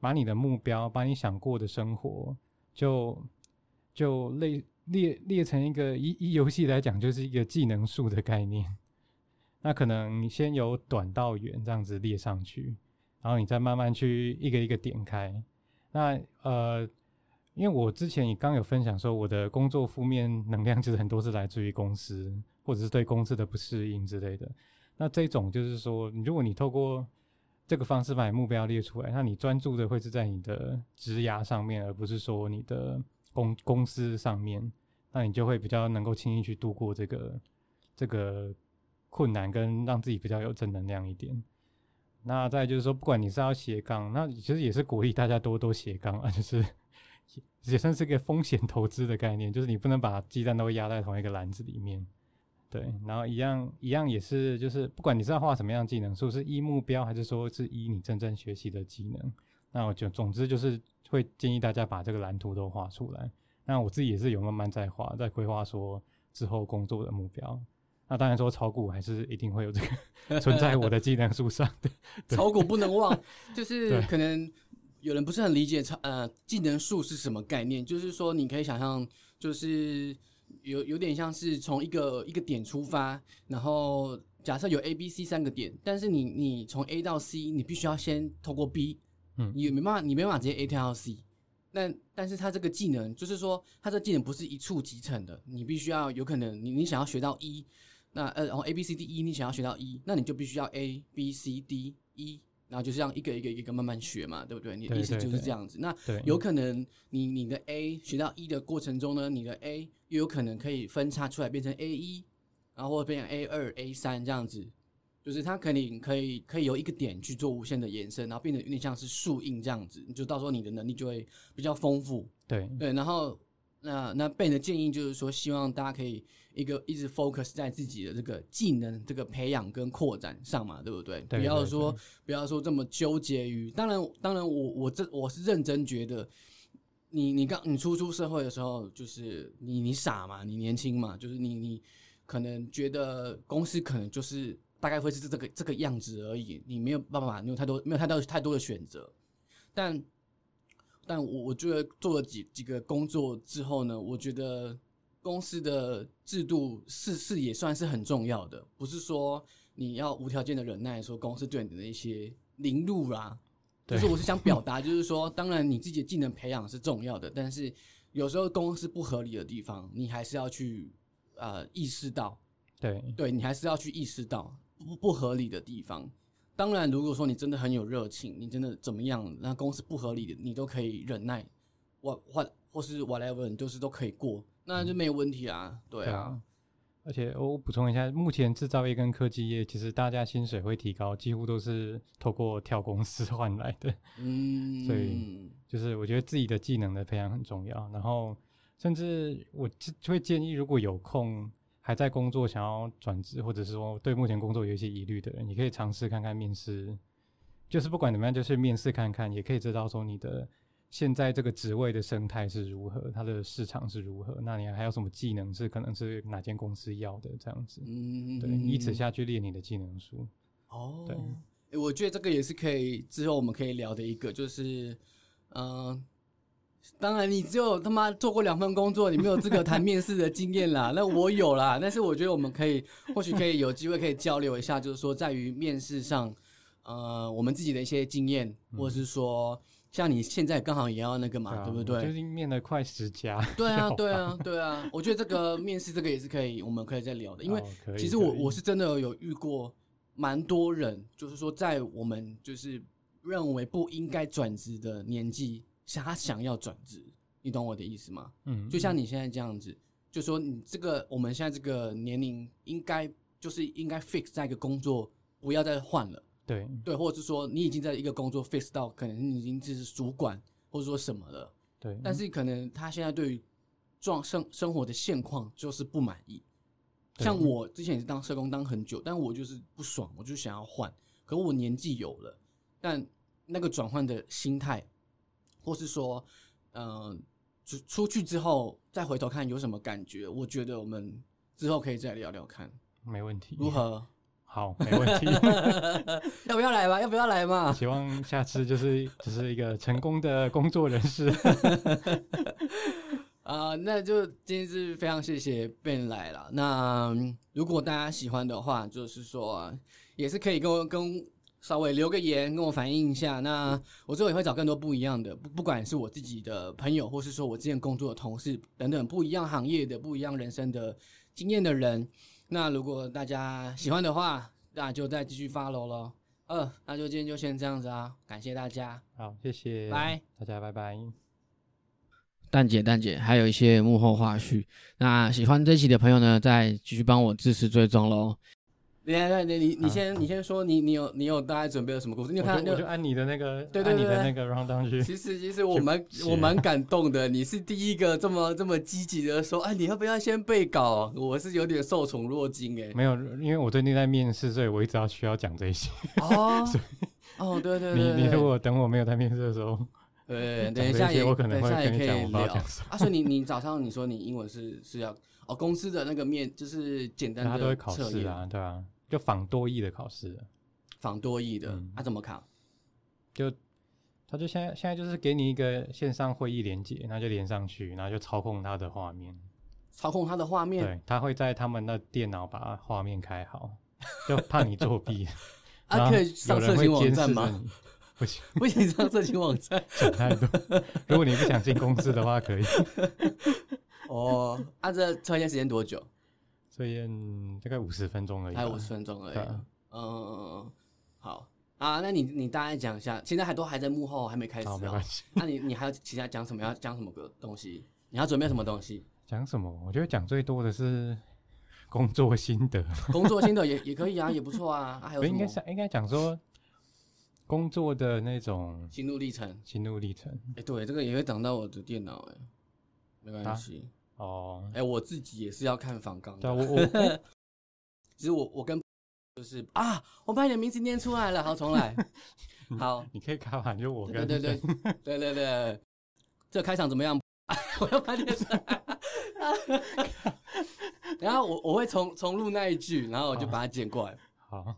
把你的目标，把你想过的生活，就就列列列成一个以以游戏来讲，就是一个技能树的概念。那可能先由短到远这样子列上去，然后你再慢慢去一个一个点开。那呃，因为我之前也刚有分享说，我的工作负面能量其实很多是来自于公司，或者是对公司的不适应之类的。那这种就是说，如果你透过这个方式把你目标列出来，那你专注的会是在你的职涯上面，而不是说你的公公司上面，那你就会比较能够轻易去度过这个这个。困难跟让自己比较有正能量一点。那再就是说，不管你是要斜杠，那其实也是鼓励大家多多斜杠啊，就是 也算是个风险投资的概念，就是你不能把鸡蛋都压在同一个篮子里面。对，然后一样一样也是，就是不管你是要画什么样技能，说是依目标，还是说是依你真正学习的技能，那我就总之就是会建议大家把这个蓝图都画出来。那我自己也是有慢慢在画，在规划说之后工作的目标。那当然说炒股还是一定会有这个 存在我的技能树上的，炒股不能忘，就是可能有人不是很理解炒呃技能树是什么概念，就是说你可以想象，就是有有点像是从一个一个点出发，然后假设有 A、B、C 三个点，但是你你从 A 到 C，你必须要先透过 B，嗯，你没办法，你没办法直接 A 跳到 C，那但是它这个技能就是说，它这技能不是一触即成的，你必须要有可能你你想要学到一。那呃，然后 A B C D E，你想要学到一，那你就必须要 A B C D E，然后就是这样一个一个一个慢慢学嘛，对不对？你的意思就是这样子。那有可能你你的 A 学到一的过程中呢，你的 A 又有可能可以分叉出来变成 A 一，然后或者变成 A 二、A 三这样子，就是它肯定可以可以由一个点去做无限的延伸，然后变得有点像是树印这样子，你就到时候你的能力就会比较丰富。对对，然后那那贝的建议就是说，希望大家可以。一个一直 focus 在自己的这个技能这个培养跟扩展上嘛，对不对？不要说不要说这么纠结于。当然，当然，我我这我是认真觉得，你你刚你初出社会的时候，就是你你傻嘛，你年轻嘛，就是你你可能觉得公司可能就是大概会是这个这个样子而已，你没有办法，你有太多没有太多太多的选择。但但我我觉得做了几几个工作之后呢，我觉得。公司的制度是是也算是很重要的，不是说你要无条件的忍耐，说公司对你的一些凌辱啦。就是我是想表 达，就是说，当然你自己的技能培养是重要的，但是有时候公司不合理的地方，你还是要去呃意识到。对，对你还是要去意识到不不合理的地方。当然，如果说你真的很有热情，你真的怎么样，那公司不合理的，你都可以忍耐，或或或是 whatever，你都是都可以过。那就没有问题啊，对啊。而且我补充一下，目前制造业跟科技业，其实大家薪水会提高，几乎都是透过跳公司换来的。嗯，所以就是我觉得自己的技能的培养很重要。然后，甚至我就会建议，如果有空还在工作，想要转职，或者是说对目前工作有一些疑虑的人，你可以尝试看看面试。就是不管怎么样，就是面试看看，也可以知道说你的。现在这个职位的生态是如何？它的市场是如何？那你还有什么技能是可能是哪间公司要的？这样子，嗯，对，以此下去练你的技能书。哦，对，我觉得这个也是可以之后我们可以聊的一个，就是，嗯，当然你只有他妈做过两份工作，你没有资格谈面试的经验啦。那我有啦，但是我觉得我们可以或许可以有机会可以交流一下，就是说在于面试上，呃，我们自己的一些经验，或者是说。像你现在刚好也要那个嘛，对不对？最近面了快十家。对啊，对啊，对啊。我觉得这个面试这个也是可以，我们可以再聊的。因为其实我我是真的有遇过蛮多人，就是说在我们就是认为不应该转职的年纪，他想要转职，你懂我的意思吗？嗯。就像你现在这样子，就说你这个我们现在这个年龄应该就是应该 fix 在一个工作，不要再换了。对对，或者是说你已经在一个工作 face 到，可能你已经是主管或者说什么了，对。但是可能他现在对于状生生活的现况就是不满意。像我之前也是当社工当很久，但我就是不爽，我就想要换。可我年纪有了，但那个转换的心态，或是说，嗯，出出去之后再回头看有什么感觉？我觉得我们之后可以再聊聊看，没问题。如何？好，没问题。要不要来嘛？要不要来嘛？希望下次就是只是一个成功的工作人士。啊、那就今天是非常谢谢 Ben 来了。那嗯如果大家喜欢的话，就是说啊也是可以跟我跟稍微留个言，跟我反映一下。那我之后也会找更多不一样的，不不管是我自己的朋友，或是说我之前工作的同事等等不一样行业的、不一样人生的经验的人。那如果大家喜欢的话，那就再继续 follow 咯。呃，那就今天就先这样子啊，感谢大家。好，谢谢，拜，大家拜拜。蛋姐，蛋姐，还有一些幕后花絮。那喜欢这期的朋友呢，再继续帮我支持追踪喽。你你你你你先你先说，你你有你有大概准备了什么故事？你有我看我就按你的那个，对对按你的对那个 round down 去。其实其实我蛮我蛮感动的，你是第一个这么这么积极的说，哎，你要不要先背稿？我是有点受宠若惊哎。没有，因为我最近在面试，所以我一直要需要讲这些。哦哦，对对对，你你如果等我没有在面试的时候，对，等一下也我可能会跟你讲啊。所以你你早上你说你英文是是要哦，公司的那个面就是简单的大家都会考测验，试啊，对啊，就仿多义的考试，仿多义的嗯啊，怎么考？就他就现在现在就是给你一个线上会议连接，然后就连上去，然后就操控他的画面。操控他的画面对，他会在他们的电脑把画面开好，就怕你作弊。然啊，可以上色情网站吗？不行，不行，上色情网站。想太多。如果你不想进公司的话，可以。哦，啊，这测验时间多久？所以嗯大概五十分钟而已吧。还有五十分钟而已。嗯嗯嗯嗯，好啊，那你你大概讲一下，现在还都还在幕后，还没开始好，没哦关。系。那你你还有其他讲什么？要讲什么个东西？你要准备什么东西？讲什么？我觉得讲最多的是工作心得，工作心得也也可以啊，也不错啊。啊还有应该是应该讲说工作的那种心路历程？心路历程。哎、对，这个也会挡到我的电脑哎、没关系。哦，哎、我自己也是要看访纲对。我我哎只是我我跟就是啊，我把你的名字念出来了，好，重来。好，你可以开完就我跟对对对对对对，这开场怎么样？我要把你的。然后我我会重重录那一句，然后我就把它剪过来。好，